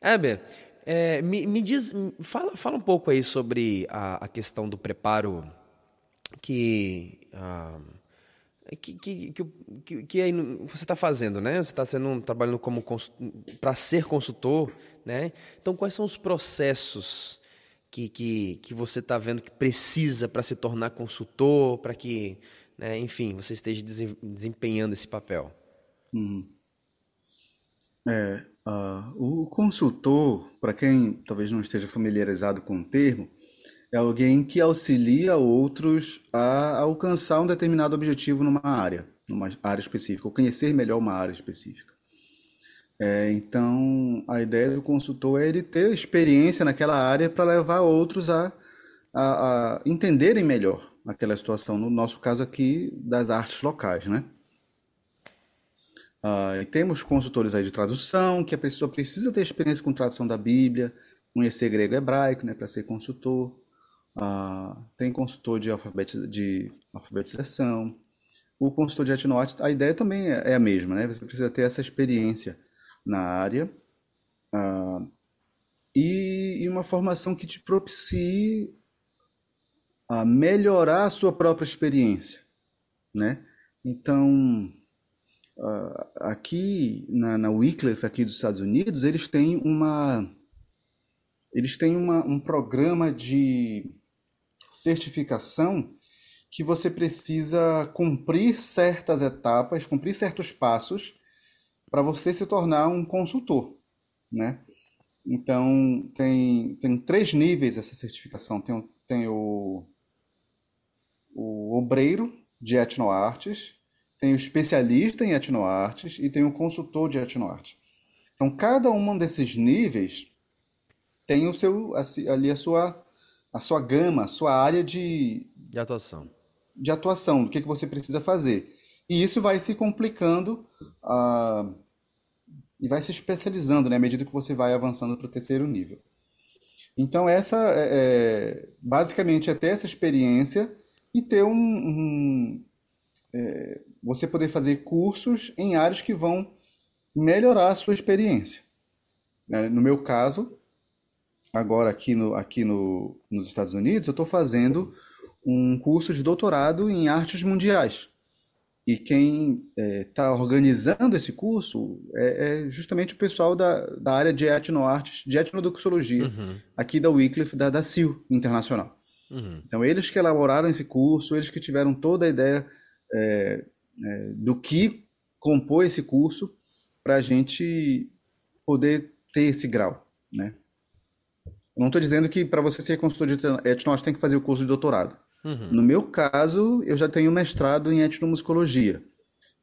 Heber, é, me, me, diz, fala, fala um pouco aí sobre a, a questão do preparo que, ah, que, que, que, que, você está fazendo, né? Você está sendo trabalhando como para ser consultor né? Então, quais são os processos que, que, que você está vendo que precisa para se tornar consultor, para que, né, enfim, você esteja desempenhando esse papel? Uhum. É, uh, o consultor, para quem talvez não esteja familiarizado com o termo, é alguém que auxilia outros a alcançar um determinado objetivo numa área, numa área específica, ou conhecer melhor uma área específica. É, então, a ideia do consultor é ele ter experiência naquela área para levar outros a, a, a, entenderem melhor aquela situação, no nosso caso aqui, das artes locais, né? Ah, e temos consultores aí de tradução, que a pessoa precisa ter experiência com tradução da Bíblia, conhecer grego e hebraico, né, para ser consultor. Ah, tem consultor de, de alfabetização. O consultor de etnoarte, a ideia também é, é a mesma, né? Você precisa ter essa experiência na área uh, e, e, uma formação que te propicie a melhorar a sua própria experiência, né? Então, uh, aqui na, na Wycliffe, aqui dos Estados Unidos, eles têm uma eles têm uma, um programa de certificação que você precisa cumprir certas etapas, cumprir certos passos para você se tornar um consultor, né? Então, tem, tem três níveis essa certificação. Tem, tem o, o obreiro de etnoartes, tem o especialista em etnoartes e tem o consultor de etnoarte. Então, cada um desses níveis tem o seu ali a sua a sua gama, a sua área de, de atuação. De atuação, do que, que você precisa fazer. E isso vai se complicando uh, e vai se especializando né, à medida que você vai avançando para o terceiro nível. Então, essa é, é, basicamente é ter essa experiência e ter um. um é, você poder fazer cursos em áreas que vão melhorar a sua experiência. Né, no meu caso, agora aqui, no, aqui no, nos Estados Unidos, eu estou fazendo um curso de doutorado em artes mundiais. E quem está é, tá organizando esse curso é, é, justamente o pessoal da, da área de etnoartes, de etnodoxologia, uhum. aqui da Wycliffe, da, da CIL Internacional. Uhum. Então, eles que elaboraram esse curso, eles que tiveram toda a ideia é, é do que compôs esse curso para a gente poder ter esse grau, né? Não estou dizendo que para você ser consultor de etnoarte tem que fazer o curso de doutorado. Uhum. No meu caso, eu já tenho mestrado em etnomusicologia.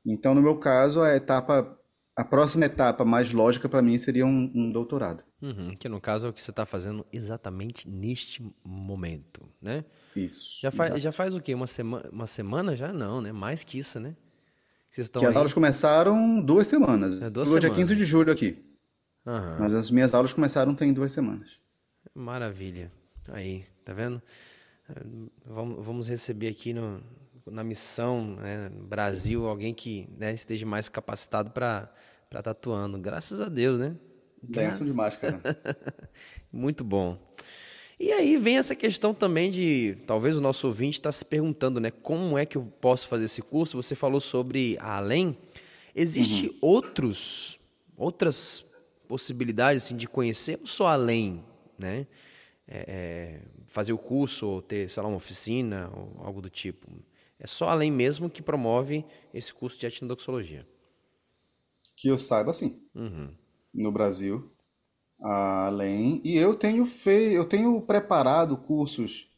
Então, no meu caso, a etapa, a próxima etapa mais lógica para mim seria um, um doutorado. Uhum, que no caso é o que você está fazendo exatamente neste momento, né? Isso. Já faz, já faz o quê? Uma, sema, uma semana já? Não, né? Mais que isso, né? Vocês estão que aí... as aulas começaram duas semanas. É duas Hoje é 15 de julho aqui. Uhum. Mas as minhas aulas começaram tem duas semanas. Maravilha. Aí, tá vendo? Vamos, receber aqui no, na missão né, Brasil alguém que né, esteja mais capacitado para estar tá atuando. Graças a Deus, né? Benção demais, cara. Muito bom. E aí vem essa questão também de, talvez o nosso ouvinte está se perguntando, né? Como é que eu posso fazer esse curso? Você falou sobre a além. Existem uhum. outros, outras possibilidades assim, de conhecer ou só além, né? É, é, fazer o curso ou ter, sei lá, uma oficina ou algo do tipo. É só além mesmo que promove esse curso de etnodoxologia. Que eu saiba, sim. Uhum no Brasil, além. E eu tenho feito, eu tenho preparado cursos.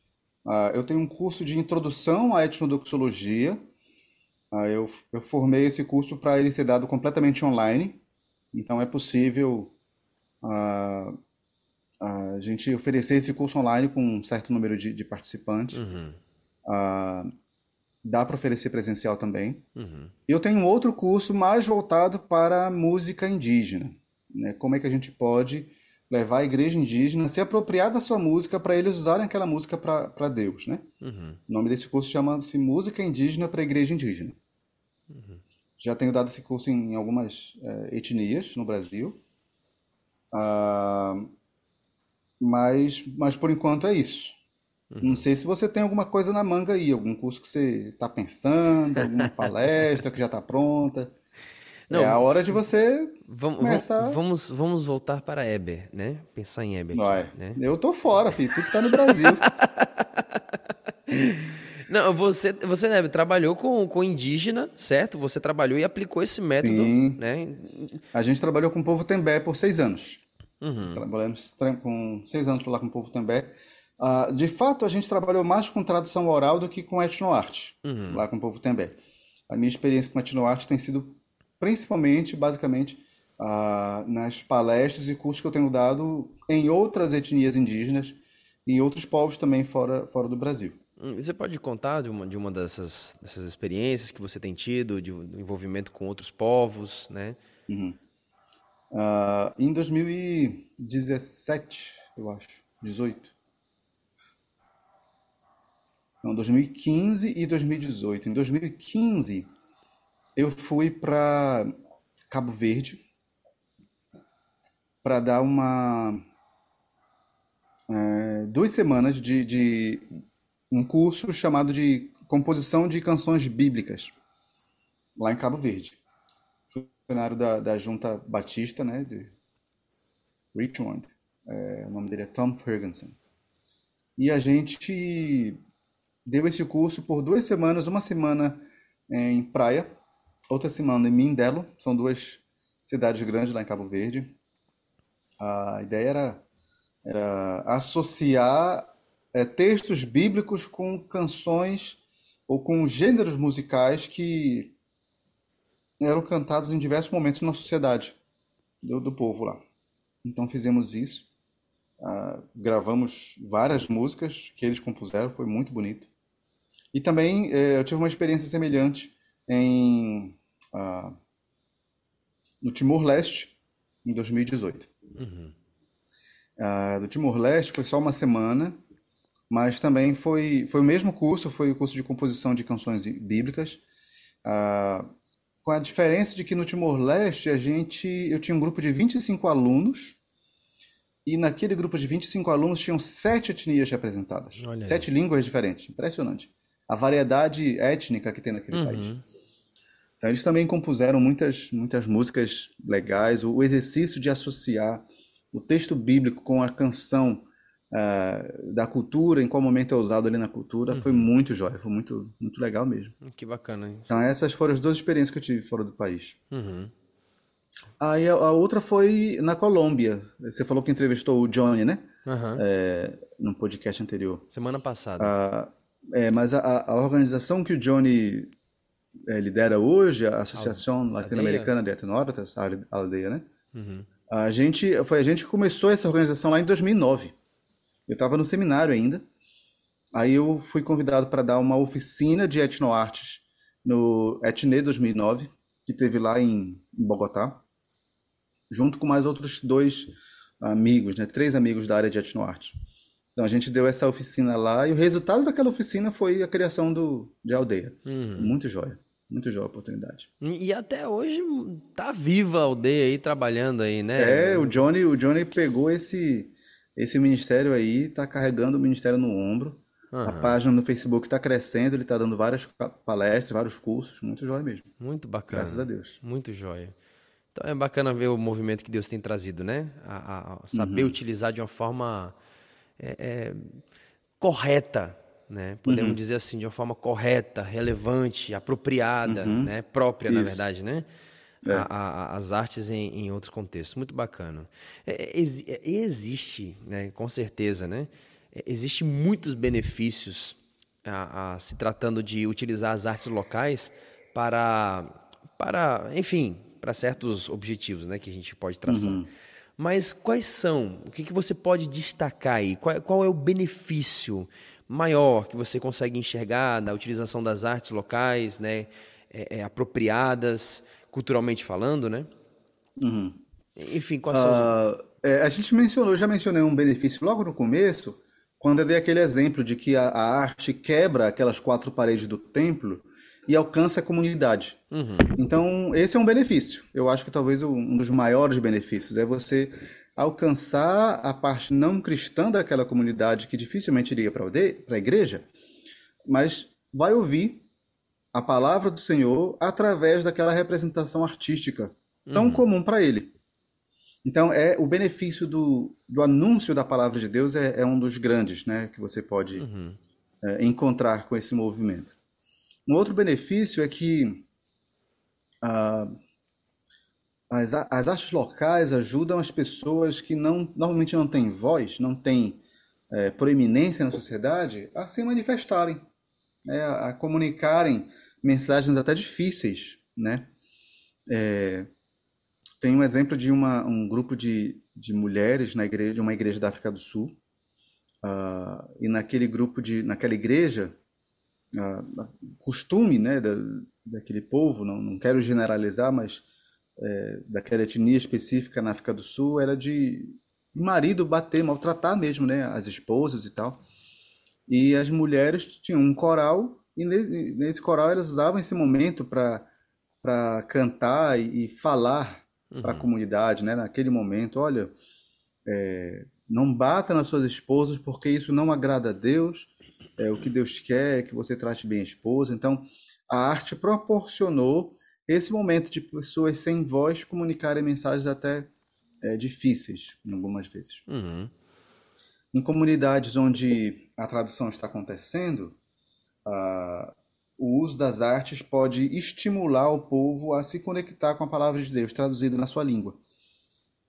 Uh, eu tenho um curso de introdução à etnodoxologia. Uh, eu, eu formei esse curso para ele ser dado completamente online. Então é possível uh, a gente oferecer esse curso online com um certo número de, de participantes. Uhum. dá para oferecer presencial também. Uhum. Eu tenho outro curso mais voltado para música indígena né? Como é que a gente pode levar a igreja indígena se apropriar da sua música para eles usarem aquela música para Deus, né? Uhum. O nome desse curso chama-se Música Indígena para a Igreja Indígena. Uhum. Já tenho dado esse curso em, algumas é, etnias no Brasil. Ah, mas, mas por enquanto é isso. Uhum. Não sei se você tem alguma coisa na manga aí, algum curso que você está pensando, alguma palestra que já está pronta. Não, é a hora de você vamos, começar... Vamos, vamos voltar para Eber, né? Pensar em Eber aqui, né? Eu tô fora, filho. Tu que tá no Brasil. Não, você, você né, trabalhou com, com indígena, certo? Você trabalhou e aplicou esse método, Sim. né? A gente trabalhou com o povo Tembé por seis anos. Uhum. Trabalhamos com seis anos lá com o povo Tembé. Uh, de fato, a gente trabalhou mais com tradução oral do que com etnoarte, uhum. lá com o povo Tembé. A minha experiência com etnoarte tem sido principalmente, basicamente, ah, nas palestras e cursos que eu tenho dado em outras etnias indígenas e outros povos também fora, fora do Brasil. Hum, você pode contar de uma, de uma dessas, dessas experiências que você tem tido, de, envolvimento com outros povos, né? Uhum. Uh, em 2017, eu acho, 18. Não, 2015 e 2018. Em 2015, eu fui para Cabo Verde para dar uma é, duas semanas de, de, um curso chamado de composição de canções bíblicas lá em Cabo Verde. Funcionário da, da Junta Batista, né, de Richmond. É, o nome dele é Tom Ferguson. E a gente deu esse curso por duas semanas, uma semana em praia outra semana em Mindelo, são duas cidades grandes lá em Cabo Verde. A ideia era, era associar é, textos bíblicos com canções ou com gêneros musicais que eram cantados em diversos momentos na sociedade do, do povo lá. Então fizemos isso, uh, gravamos várias músicas que eles compuseram, foi muito bonito. E também eh, eu tive uma experiência semelhante em ah, no Timor-Leste em 2018. Uhum. Ah, do Timor-Leste foi só uma semana, mas também foi, foi o mesmo curso, foi o curso de composição de canções bíblicas, ah, com a diferença de que no Timor-Leste a gente, eu tinha um grupo de 25 alunos, e naquele grupo de 25 alunos tinham sete etnias representadas, Olha sete aí. línguas diferentes, impressionante. A variedade étnica que tem naquele uhum. país. Então, eles também compuseram muitas, muitas músicas legais. O, exercício de associar o texto bíblico com a canção uh, da cultura, em qual momento é usado ali na cultura, uhum. foi muito jóia, foi muito, muito legal mesmo. Que bacana. Hein? Então, essas foram as duas experiências que eu tive fora do país. Uhum. Aí a, a, outra foi na Colômbia. Você falou que entrevistou o Johnny, né? Uhum. É, no podcast anterior. Semana passada. Ah, é, mas a, a organização que o Johnny é, lidera hoje a Associação Latino-Americana de Etnóratas, a aldeia, né? Uhum. A gente, foi a gente que começou essa organização lá em 2009. Eu estava no seminário ainda. Aí eu fui convidado para dar uma oficina de etnoartes no Etne 2009, que teve lá em, Bogotá, junto com mais outros dois amigos, né, três amigos da área de etnoarte. Então a gente deu essa oficina lá e o resultado daquela oficina foi a criação do, de aldeia. Uhum. Muito jóia. Muito joia a oportunidade. E até hoje tá viva a aldeia aí, trabalhando aí, né? É, o Johnny, o Johnny pegou esse, esse ministério aí, tá carregando o ministério no ombro. Uhum. A página no Facebook está crescendo, ele está dando várias palestras, vários cursos, muito jóia mesmo. Muito bacana. Graças a Deus. Muito jóia. Então é bacana ver o movimento que Deus tem trazido, né? A, a saber uhum. utilizar de uma forma é, é, correta, né? Podemos uhum. dizer assim, de uma forma correta, relevante, apropriada, uhum. né? Própria, Isso. na verdade, né? É. A, a, as artes em, em outros contextos. Muito bacana. É, é, existe, né? com certeza, né? Existe muitos benefícios a, a, se tratando de utilizar as artes locais para, para enfim, para certos objetivos né, que a gente pode traçar. Uhum. Mas quais são? O que, que você pode destacar aí? Qual, qual é o benefício maior que você consegue enxergar na utilização das artes locais, né, é, é, apropriadas, culturalmente falando, né? Uhum. Enfim, quais são uh, é, A gente mencionou, já mencionei um benefício logo no começo, quando eu dei aquele exemplo de que a, a arte quebra aquelas quatro paredes do templo e alcança a comunidade. Uhum. Então, esse é um benefício. Eu acho que talvez um dos maiores benefícios é você alcançar a parte não cristã daquela comunidade que dificilmente iria para a igreja, mas vai ouvir a palavra do Senhor através daquela representação artística tão uhum. comum para ele. Então, é o benefício do, do anúncio da palavra de Deus é, é um dos grandes né, que você pode uhum. é, encontrar com esse movimento. Um outro benefício é que ah, as, as artes locais ajudam as pessoas que não, normalmente não têm voz, não têm é, proeminência na sociedade, a se manifestarem, né, a, a comunicarem mensagens até difíceis, né? É, tem um exemplo de uma, um grupo de, de mulheres na igreja, de uma igreja da África do Sul. Uh, e naquele grupo de, naquela igreja, uh, costume, né, da, daquele povo, não, não quero generalizar, mas é, daquela etnia específica na África do Sul era de marido bater, maltratar mesmo, né, as esposas e tal. E as mulheres tinham um coral e nesse coral elas usavam esse momento para cantar e, e falar uhum. para a comunidade, né? Naquele momento, olha, é, não bata nas suas esposas porque isso não agrada a Deus. É, o que Deus quer é que você trate bem a esposa. Então, a arte proporcionou esse momento de pessoas sem voz comunicarem mensagens até é, difíceis, algumas vezes. Uhum. Em comunidades onde a tradução está acontecendo, uh, o uso das artes pode estimular o povo a se conectar com a palavra de Deus traduzida na sua língua.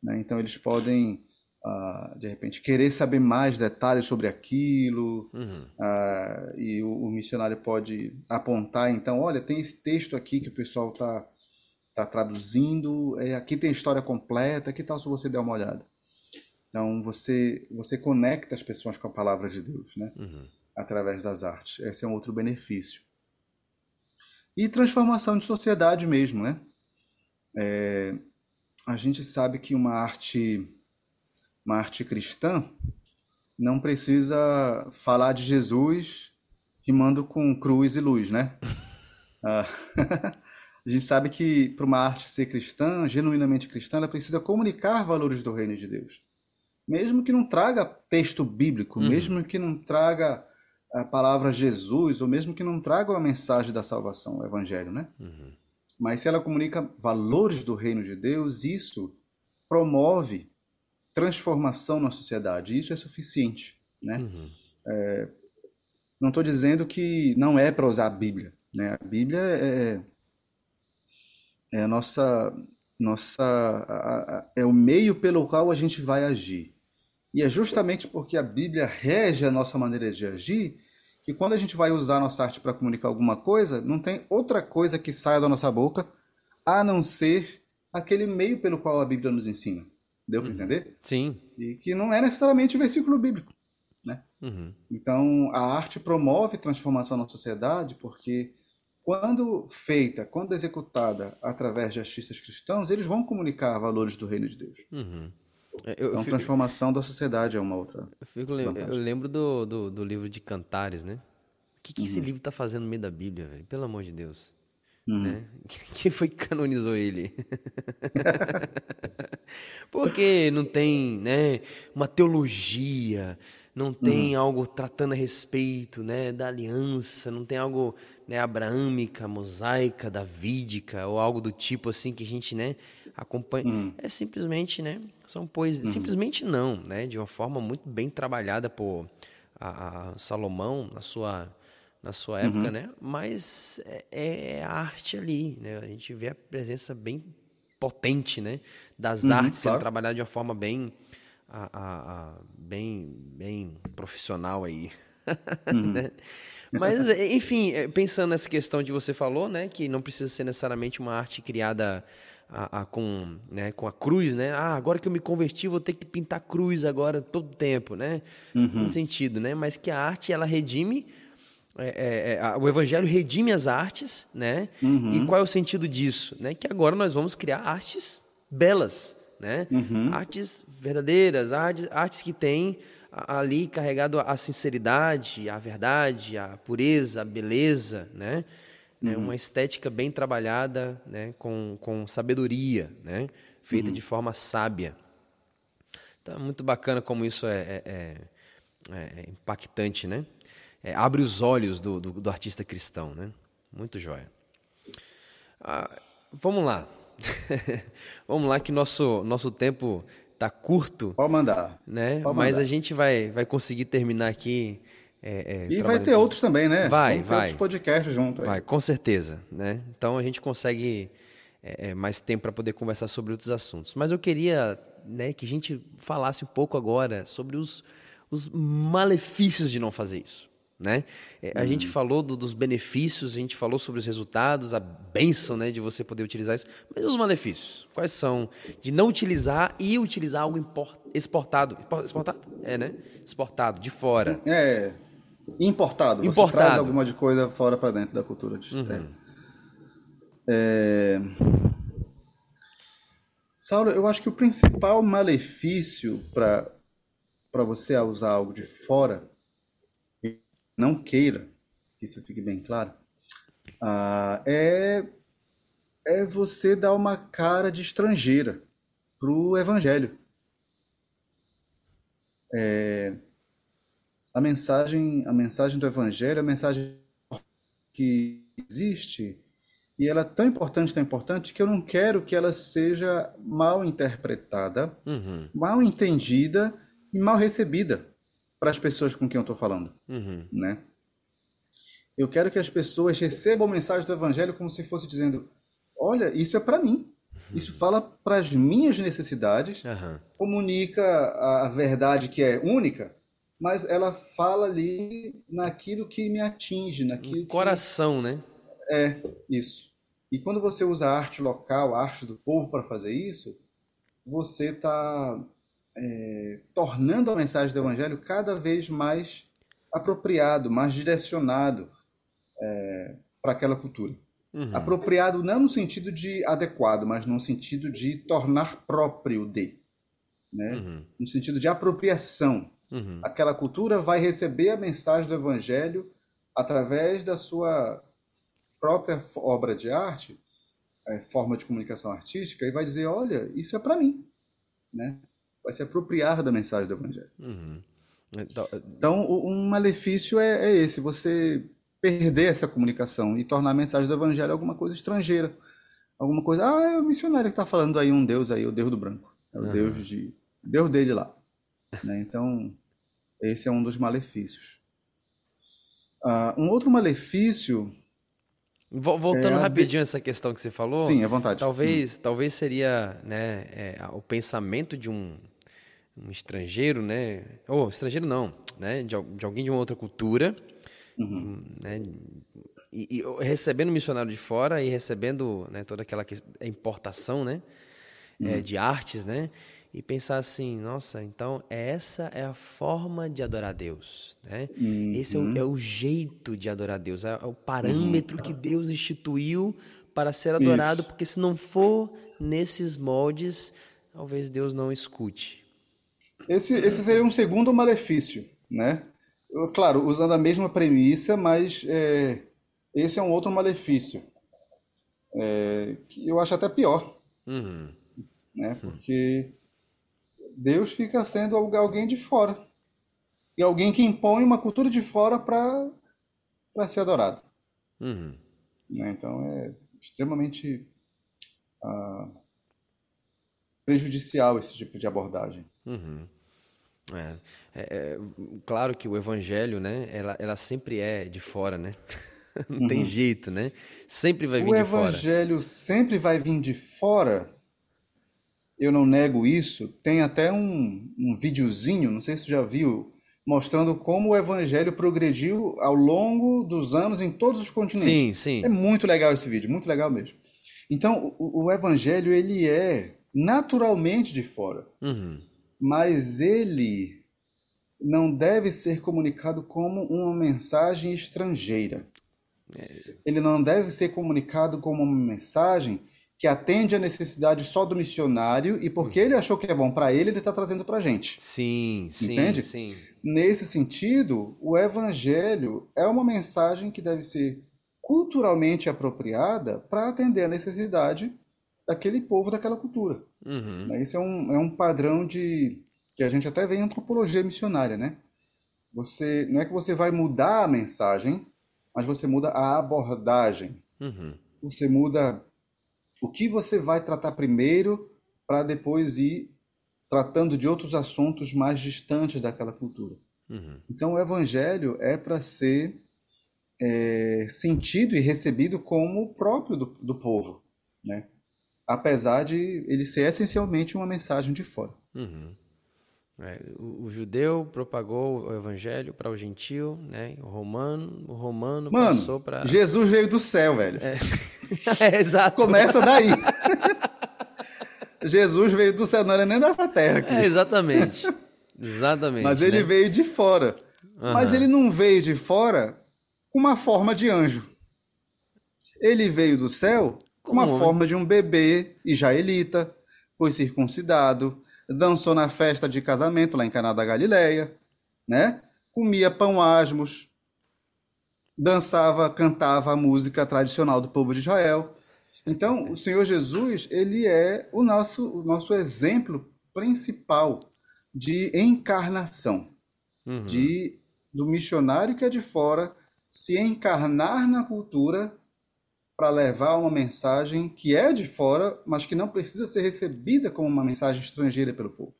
Né? Então, eles podem, uh, de repente, querer saber mais detalhes sobre aquilo, uhum. uh, e o, o, missionário pode apontar, então, olha, tem esse texto aqui que o pessoal está tá traduzindo, é, aqui tem a história completa, que tal se você der uma olhada? Então, você, você conecta as pessoas com a palavra de Deus, né? Uhum. Através das artes. Esse é um outro benefício e transformação de sociedade mesmo, né? É, a gente sabe que uma arte, uma arte cristã não precisa falar de Jesus rimando com cruz e luz, né? Ah, a gente sabe que para uma arte ser cristã, genuinamente cristã, ela precisa comunicar valores do reino de Deus. Mesmo que não traga texto bíblico, uhum. mesmo que não traga a palavra Jesus, ou mesmo que não traga a mensagem da salvação, o evangelho, né? Uhum. Mas se ela comunica valores do reino de Deus, isso promove transformação na sociedade. Isso é suficiente, né? Uhum. É, não estou dizendo que não é para usar a Bíblia, né? A Bíblia é, é a nossa nossa a, a, é o meio pelo qual a gente vai agir. E é justamente porque a Bíblia rege a nossa maneira de agir que quando a gente vai usar a nossa arte para comunicar alguma coisa, não tem outra coisa que saia da nossa boca a não ser aquele meio pelo qual a Bíblia nos ensina. Deu para entender? Sim. E que não é necessariamente o versículo bíblico. Né? Uhum. Então, a arte promove transformação na sociedade porque, quando feita, quando executada através de artistas cristãos, eles vão comunicar valores do reino de Deus. Uhum. Eu, então, fico, transformação da sociedade é uma outra. Eu, fico, eu lembro do, do, do, livro de Cantares, né? O que, que uhum. esse livro está fazendo no meio da Bíblia, velho? Pelo amor de Deus. Uhum. Né? Quem foi que canonizou ele? Porque não tem né, uma teologia, não tem uhum. algo tratando a respeito né, da aliança, não tem algo né, abraâmica, mosaica, davídica, ou algo do tipo assim que a gente né, acompanha. Uhum. É simplesmente, né? São poesias. Uhum. Simplesmente não, né? De uma forma muito bem trabalhada por a, a Salomão na sua, na sua época, uhum. né? Mas é, é, arte ali, né? A gente vê a presença bem potente, né? Das uhum, artes claro. sendo trabalhada de uma forma bem a, a, a bem, bem profissional aí. Uhum. né? Mas, enfim, é, pensando nessa questão de você falou, né, que não precisa ser necessariamente uma arte criada a, a, com, né, com a cruz, né? Ah, agora que eu me converti, vou ter que pintar cruz agora todo tempo, né? Uhum. No sentido, né? Mas que a arte, ela redime, é, é, é, o evangelho redime as artes, né? Uhum. E qual é o sentido disso? Né? Que agora nós vamos criar artes belas, né? Uhum. Artes verdadeiras, artes, artes que têm ali carregado a sinceridade, a verdade, a pureza, a beleza, né? Uhum. É uma estética bem trabalhada, né? com, com sabedoria, né? feita uhum. de forma sábia. Então é muito bacana como isso é, é, é, é impactante, né? É, abre os olhos do, do, do, artista cristão, né? Muito jóia. Ah, vamos lá. Vamos lá que nosso, nosso tempo tá curto. Pode mandar. Né? Pode Mas mandar. a gente vai, vai conseguir terminar aqui. É, é, e vai ter outros também, né? Vai, Vamos vai. outros podcasts junto. Vai, com certeza. Né? Então a gente consegue é, é mais tempo para poder conversar sobre outros assuntos. Mas eu queria né, que a gente falasse um pouco agora sobre os, os malefícios de não fazer isso. Né? É, a gente uhum. falou do, dos benefícios, a gente falou sobre os resultados, a benção né, de você poder utilizar isso, mas os malefícios? Quais são de não utilizar e utilizar algo import, exportado? Exportado? É, né? Exportado, de fora. É, importado. Você importado. traz alguma de coisa fora para dentro da cultura. De... Uhum. É... Saulo, eu acho que o principal malefício para você usar algo de fora não queira, que isso fique bem claro, ah, é, é você dar uma cara de estrangeira para o evangelho. É, a mensagem a mensagem do evangelho, a mensagem que existe, e ela é tão importante, tão importante, que eu não quero que ela seja mal interpretada, uhum. mal entendida e mal recebida para as pessoas com quem eu estou falando, uhum. né? Eu quero que as pessoas recebam a mensagem do evangelho como se fosse dizendo: olha, isso é para mim. Isso fala para as minhas necessidades, uhum. comunica a verdade que é única, mas ela fala ali naquilo que me atinge, naquilo um coração, que... né? É isso. E quando você usa a arte local, a arte do povo para fazer isso, você está é, tornando a mensagem do Evangelho cada vez mais apropriado, mais direcionado é, para aquela cultura. Uhum. Apropriado não no sentido de adequado, mas no sentido de tornar próprio de. Né? Uhum. No sentido de apropriação. Uhum. Aquela cultura vai receber a mensagem do Evangelho através da sua própria obra de arte, é, forma de comunicação artística, e vai dizer: olha, isso é para mim. Né? Vai se apropriar da mensagem do Evangelho. Uhum. Então, então, um malefício é, é, esse: você perder essa comunicação e tornar a mensagem do Evangelho alguma coisa estrangeira. Alguma coisa, ah, é o missionário que está falando aí, um Deus aí, o Deus do branco. É o uhum. Deus, de, Deus dele lá. né? Então, esse é um dos malefícios. Uh, um outro malefício Voltando é rapidinho a essa questão que você falou. Sim, à vontade. Talvez, hum. talvez seria né, é, o pensamento de um, um estrangeiro, né? Ou oh, estrangeiro não, né? De, de, alguém de uma outra cultura, uhum. né? E, e, recebendo missionário de fora e recebendo né, toda aquela importação, né? É, uhum. É, de artes, né? e pensar assim, nossa, então essa é a forma de adorar Deus, né? Uhum. Esse é o, é o, jeito de adorar Deus, é, é o parâmetro uhum. que Deus instituiu para ser adorado, Isso. porque se não for nesses moldes, talvez Deus não escute. Esse, esse seria um segundo malefício, né? Claro, usando a mesma premissa, mas é, esse é um outro malefício. É, que eu acho até pior. Uhum. Né? Porque Deus fica sendo alguém de fora. E alguém que impõe uma cultura de fora para ser adorado. Uhum. Né? Então é extremamente uh, prejudicial esse tipo de abordagem. Uhum. É, é, é, claro que o evangelho, né, ela, ela sempre é de fora, né? Não uhum. tem jeito, né? Sempre vai vir o de fora. O evangelho sempre vai vir de fora. Eu não nego isso. Tem até um, um videozinho, não sei se você já viu, mostrando como o evangelho progrediu ao longo dos anos em todos os continentes. Sim, sim. É muito legal esse vídeo, muito legal mesmo. Então, o, o evangelho ele é naturalmente de fora, uhum. Mas ele não deve ser comunicado como uma mensagem estrangeira. Ele não deve ser comunicado como uma mensagem que atende a necessidade só do missionário e porque ele achou que é bom para ele, ele está trazendo para a gente. Sim, sim, Entende? sim. Nesse sentido, o evangelho é uma mensagem que deve ser culturalmente apropriada para atender a necessidade daquele povo, daquela cultura. Uhum. Né? Isso é um, é um padrão de que a gente até vê em antropologia missionária, né? Você não é que você vai mudar a mensagem, mas você muda a abordagem. Uhum. Você muda o que você vai tratar primeiro para depois ir tratando de outros assuntos mais distantes daquela cultura. Uhum. Então, o evangelho é para ser é, sentido e recebido como próprio do, do povo, né? Apesar de ele ser essencialmente uma mensagem de fora. Uhum. É, o, o, judeu propagou o evangelho para o gentil, né? O romano, o romano Mano, passou para Jesus veio do céu, velho. É. é, exato. Começa daí. Jesus veio do céu, não era nem dessa terra aqui. É, exatamente. Exatamente. Mas ele né? veio de fora. Uhum. Mas ele não veio de fora com uma forma de anjo. Ele veio do céu com uma forma de um bebê israelita, foi circuncidado, dançou na festa de casamento lá em Caná da Galileia, né? Comia pão asmos, dançava, cantava a música tradicional do povo de Israel. Então, o Senhor Jesus, ele é o nosso, o nosso exemplo principal de encarnação, uhum. de do missionário que é de fora se encarnar na cultura para levar uma mensagem que é de fora, mas que não precisa ser recebida como uma mensagem estrangeira pelo povo.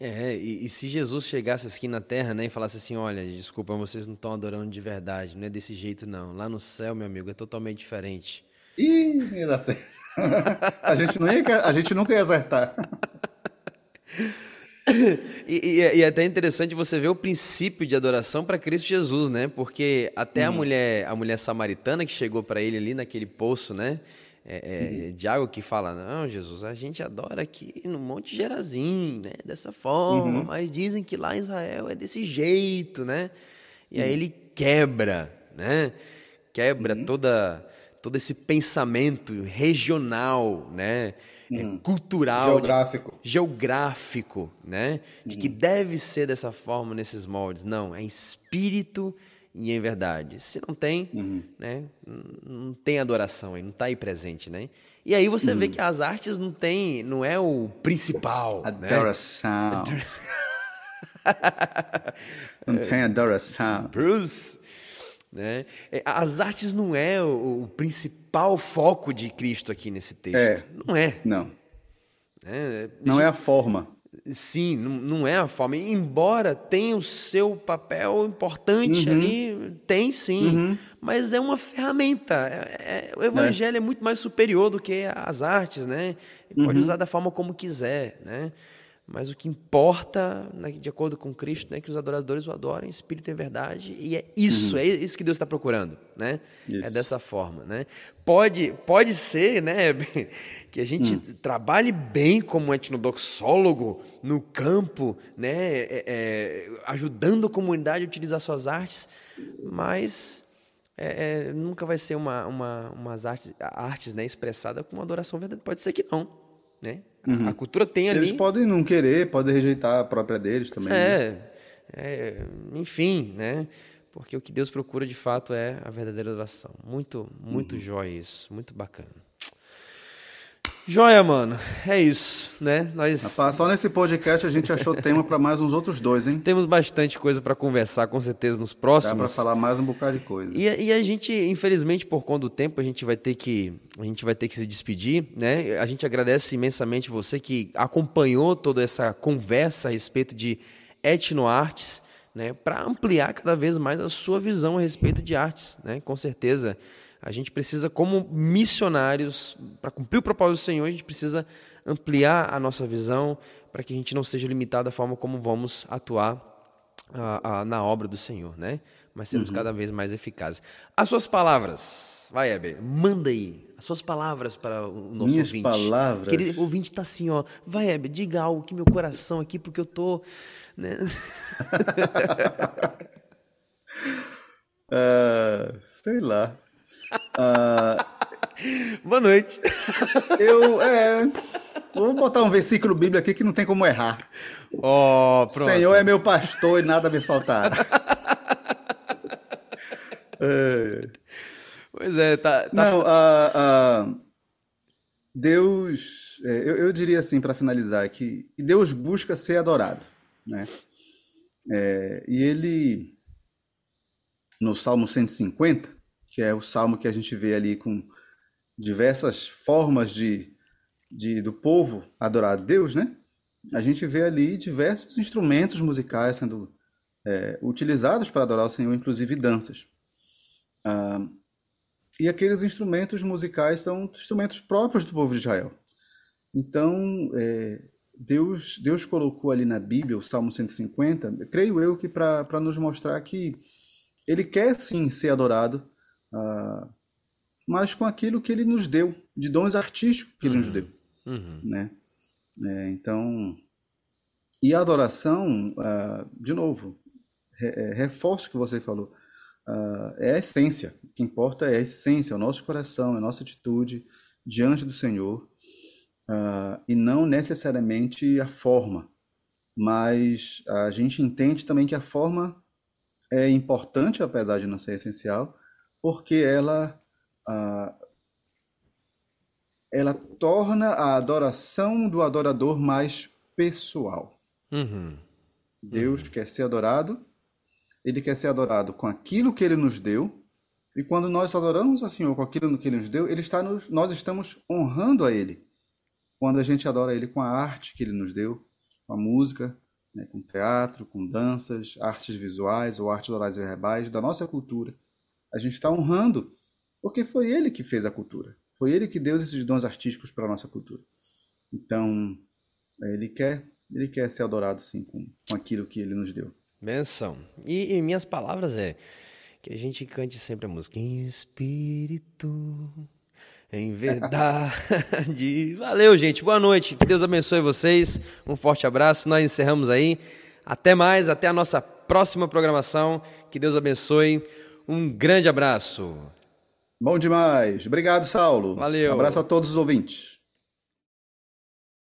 É, e, e, se Jesus chegasse aqui na terra, né, e falasse assim, olha, desculpa, vocês não estão adorando de verdade, não é desse jeito não. Lá no céu, meu amigo, é totalmente diferente. Ih, ia dar certo. a, gente não ia, a gente nunca ia acertar. e, e, e, é até interessante você ver o princípio de adoração para Cristo Jesus, né? Porque até a uhum. mulher, a mulher samaritana que chegou para ele ali naquele poço, né? É, é, uhum. de água que fala, não, Jesus, a gente adora aqui no Monte Gerazim, né? Dessa forma, uhum. mas dizem que lá em Israel é desse jeito, né? E aí uhum. ele quebra, né? Quebra uhum. toda todo esse pensamento regional, né? É, uhum. cultural, geográfico, de, geográfico, né? De que uhum. deve ser dessa forma nesses moldes. Não, é espírito e em verdade. Se não tem, uhum. né? Não tem adoração aí, não está aí presente, né? E aí você vê uhum. que as artes não tem, não é o principal. Né? Adoração. Né? não tem adoração. Bruce. Né? É, as artes não é o, o, principal foco de Cristo aqui nesse texto. É, não é. Não. É, não é a forma. Sim, não, não é a forma. Embora tenha o seu papel importante uhum. ali, tem sim. Uhum. Mas é uma ferramenta. É, é, o evangelho é. é. muito mais superior do que as artes, né? Pode uhum. usar da forma como quiser, né? Mas o que importa, né, de acordo com Cristo, é né, que os adoradores o adorem, espírito e verdade, e é isso, uhum. é isso que Deus está procurando, né? É isso. É dessa forma, né? Pode, pode ser, né, que a gente hum. trabalhe bem como etnodoxólogo no campo, né, é, é, ajudando a comunidade a utilizar suas artes, mas é, é, nunca vai ser uma, uma, umas artes, artes né, expressada com uma adoração verdadeira. Pode ser que não, né? Uhum. A cultura tem ali. Eles podem não querer, podem rejeitar a própria deles também. É, né? é, enfim, né? Porque o que Deus procura de fato é a verdadeira adoração. Muito, muito uhum. jóia isso, muito bacana. Joia, mano. É isso, né? Nós Rapaz, só nesse podcast a gente achou tema para mais uns outros dois, hein? Temos bastante coisa para conversar, com certeza, nos próximos. Dá para falar mais um bocado de coisa. E, e, a gente, infelizmente, por conta do tempo, a gente vai ter que a gente vai ter que se despedir, né? A gente agradece imensamente você que acompanhou toda essa conversa a respeito de etnoartes, né? Para ampliar cada vez mais a sua visão a respeito de artes, né? Com certeza. A gente precisa, como missionários, para cumprir o propósito do Senhor, a gente precisa ampliar a nossa visão para que a gente não seja limitado da forma como vamos atuar a, a, na obra do Senhor, né? Mas sermos uhum. cada vez mais eficazes. As suas palavras, vai, Heber, manda aí. As suas palavras para o nosso Minhas ouvinte. palavras. Querido, o ouvinte está assim, ó. Vai, Heber, diga algo que meu coração aqui, porque eu tô. Né? uh, sei lá. Uh, Boa noite. Eu, é, vou botar um versículo bíblico aqui que não tem como errar. Oh, pronto. Senhor é meu pastor e nada me faltará. é. Pois é, tá. tá... Não, uh, uh, Deus, é, eu, eu, diria assim para finalizar que Deus busca ser adorado, né? É, e ele no Salmo 150 que é o salmo que a gente vê ali com diversas formas de, de do povo adorar a Deus, né? A gente vê ali diversos instrumentos musicais sendo é, utilizados para adorar o Senhor, inclusive danças. Ah, e aqueles instrumentos musicais são instrumentos próprios do povo de Israel. Então, é, Deus, Deus colocou ali na Bíblia, o Salmo 150, creio eu que para nos mostrar que ele quer sim ser adorado, uh, mas com aquilo que ele nos deu, de dons artísticos que ele uhum. nos deu. Uhum. Né? É, então, e a adoração, uh, de novo, re, é, reforço o que você falou, uh, é a essência. O que importa é a essência, é o nosso coração, é a nossa atitude diante do Senhor, e não necessariamente a forma. Mas a gente entende também que a forma é importante, apesar de não ser essencial, porque ela, ah, ela torna a adoração do adorador mais pessoal. Uhum. Deus uhum. quer ser adorado, ele quer ser adorado com aquilo que ele nos deu, e quando nós adoramos ao Senhor com aquilo que ele nos deu, ele está nos, nós estamos honrando a ele. Quando a gente adora ele com a arte que ele nos deu, com a música, né, com teatro, com danças, artes visuais ou artes orais e verbais da nossa cultura, a gente está honrando, porque foi ele que fez a cultura. Foi ele que deu esses dons artísticos para a nossa cultura. Então, ele quer, ele quer ser adorado sim com, com aquilo que ele nos deu. Benção. E, e minhas palavras é que a gente cante sempre a música em espírito, em verdade. Valeu, gente. Boa noite. Que Deus abençoe vocês. Um forte abraço. Nós encerramos aí. Até mais, até a nossa próxima programação. Que Deus abençoe. Um grande abraço. Bom demais. Obrigado, Saulo. Valeu. Um abraço a todos os ouvintes.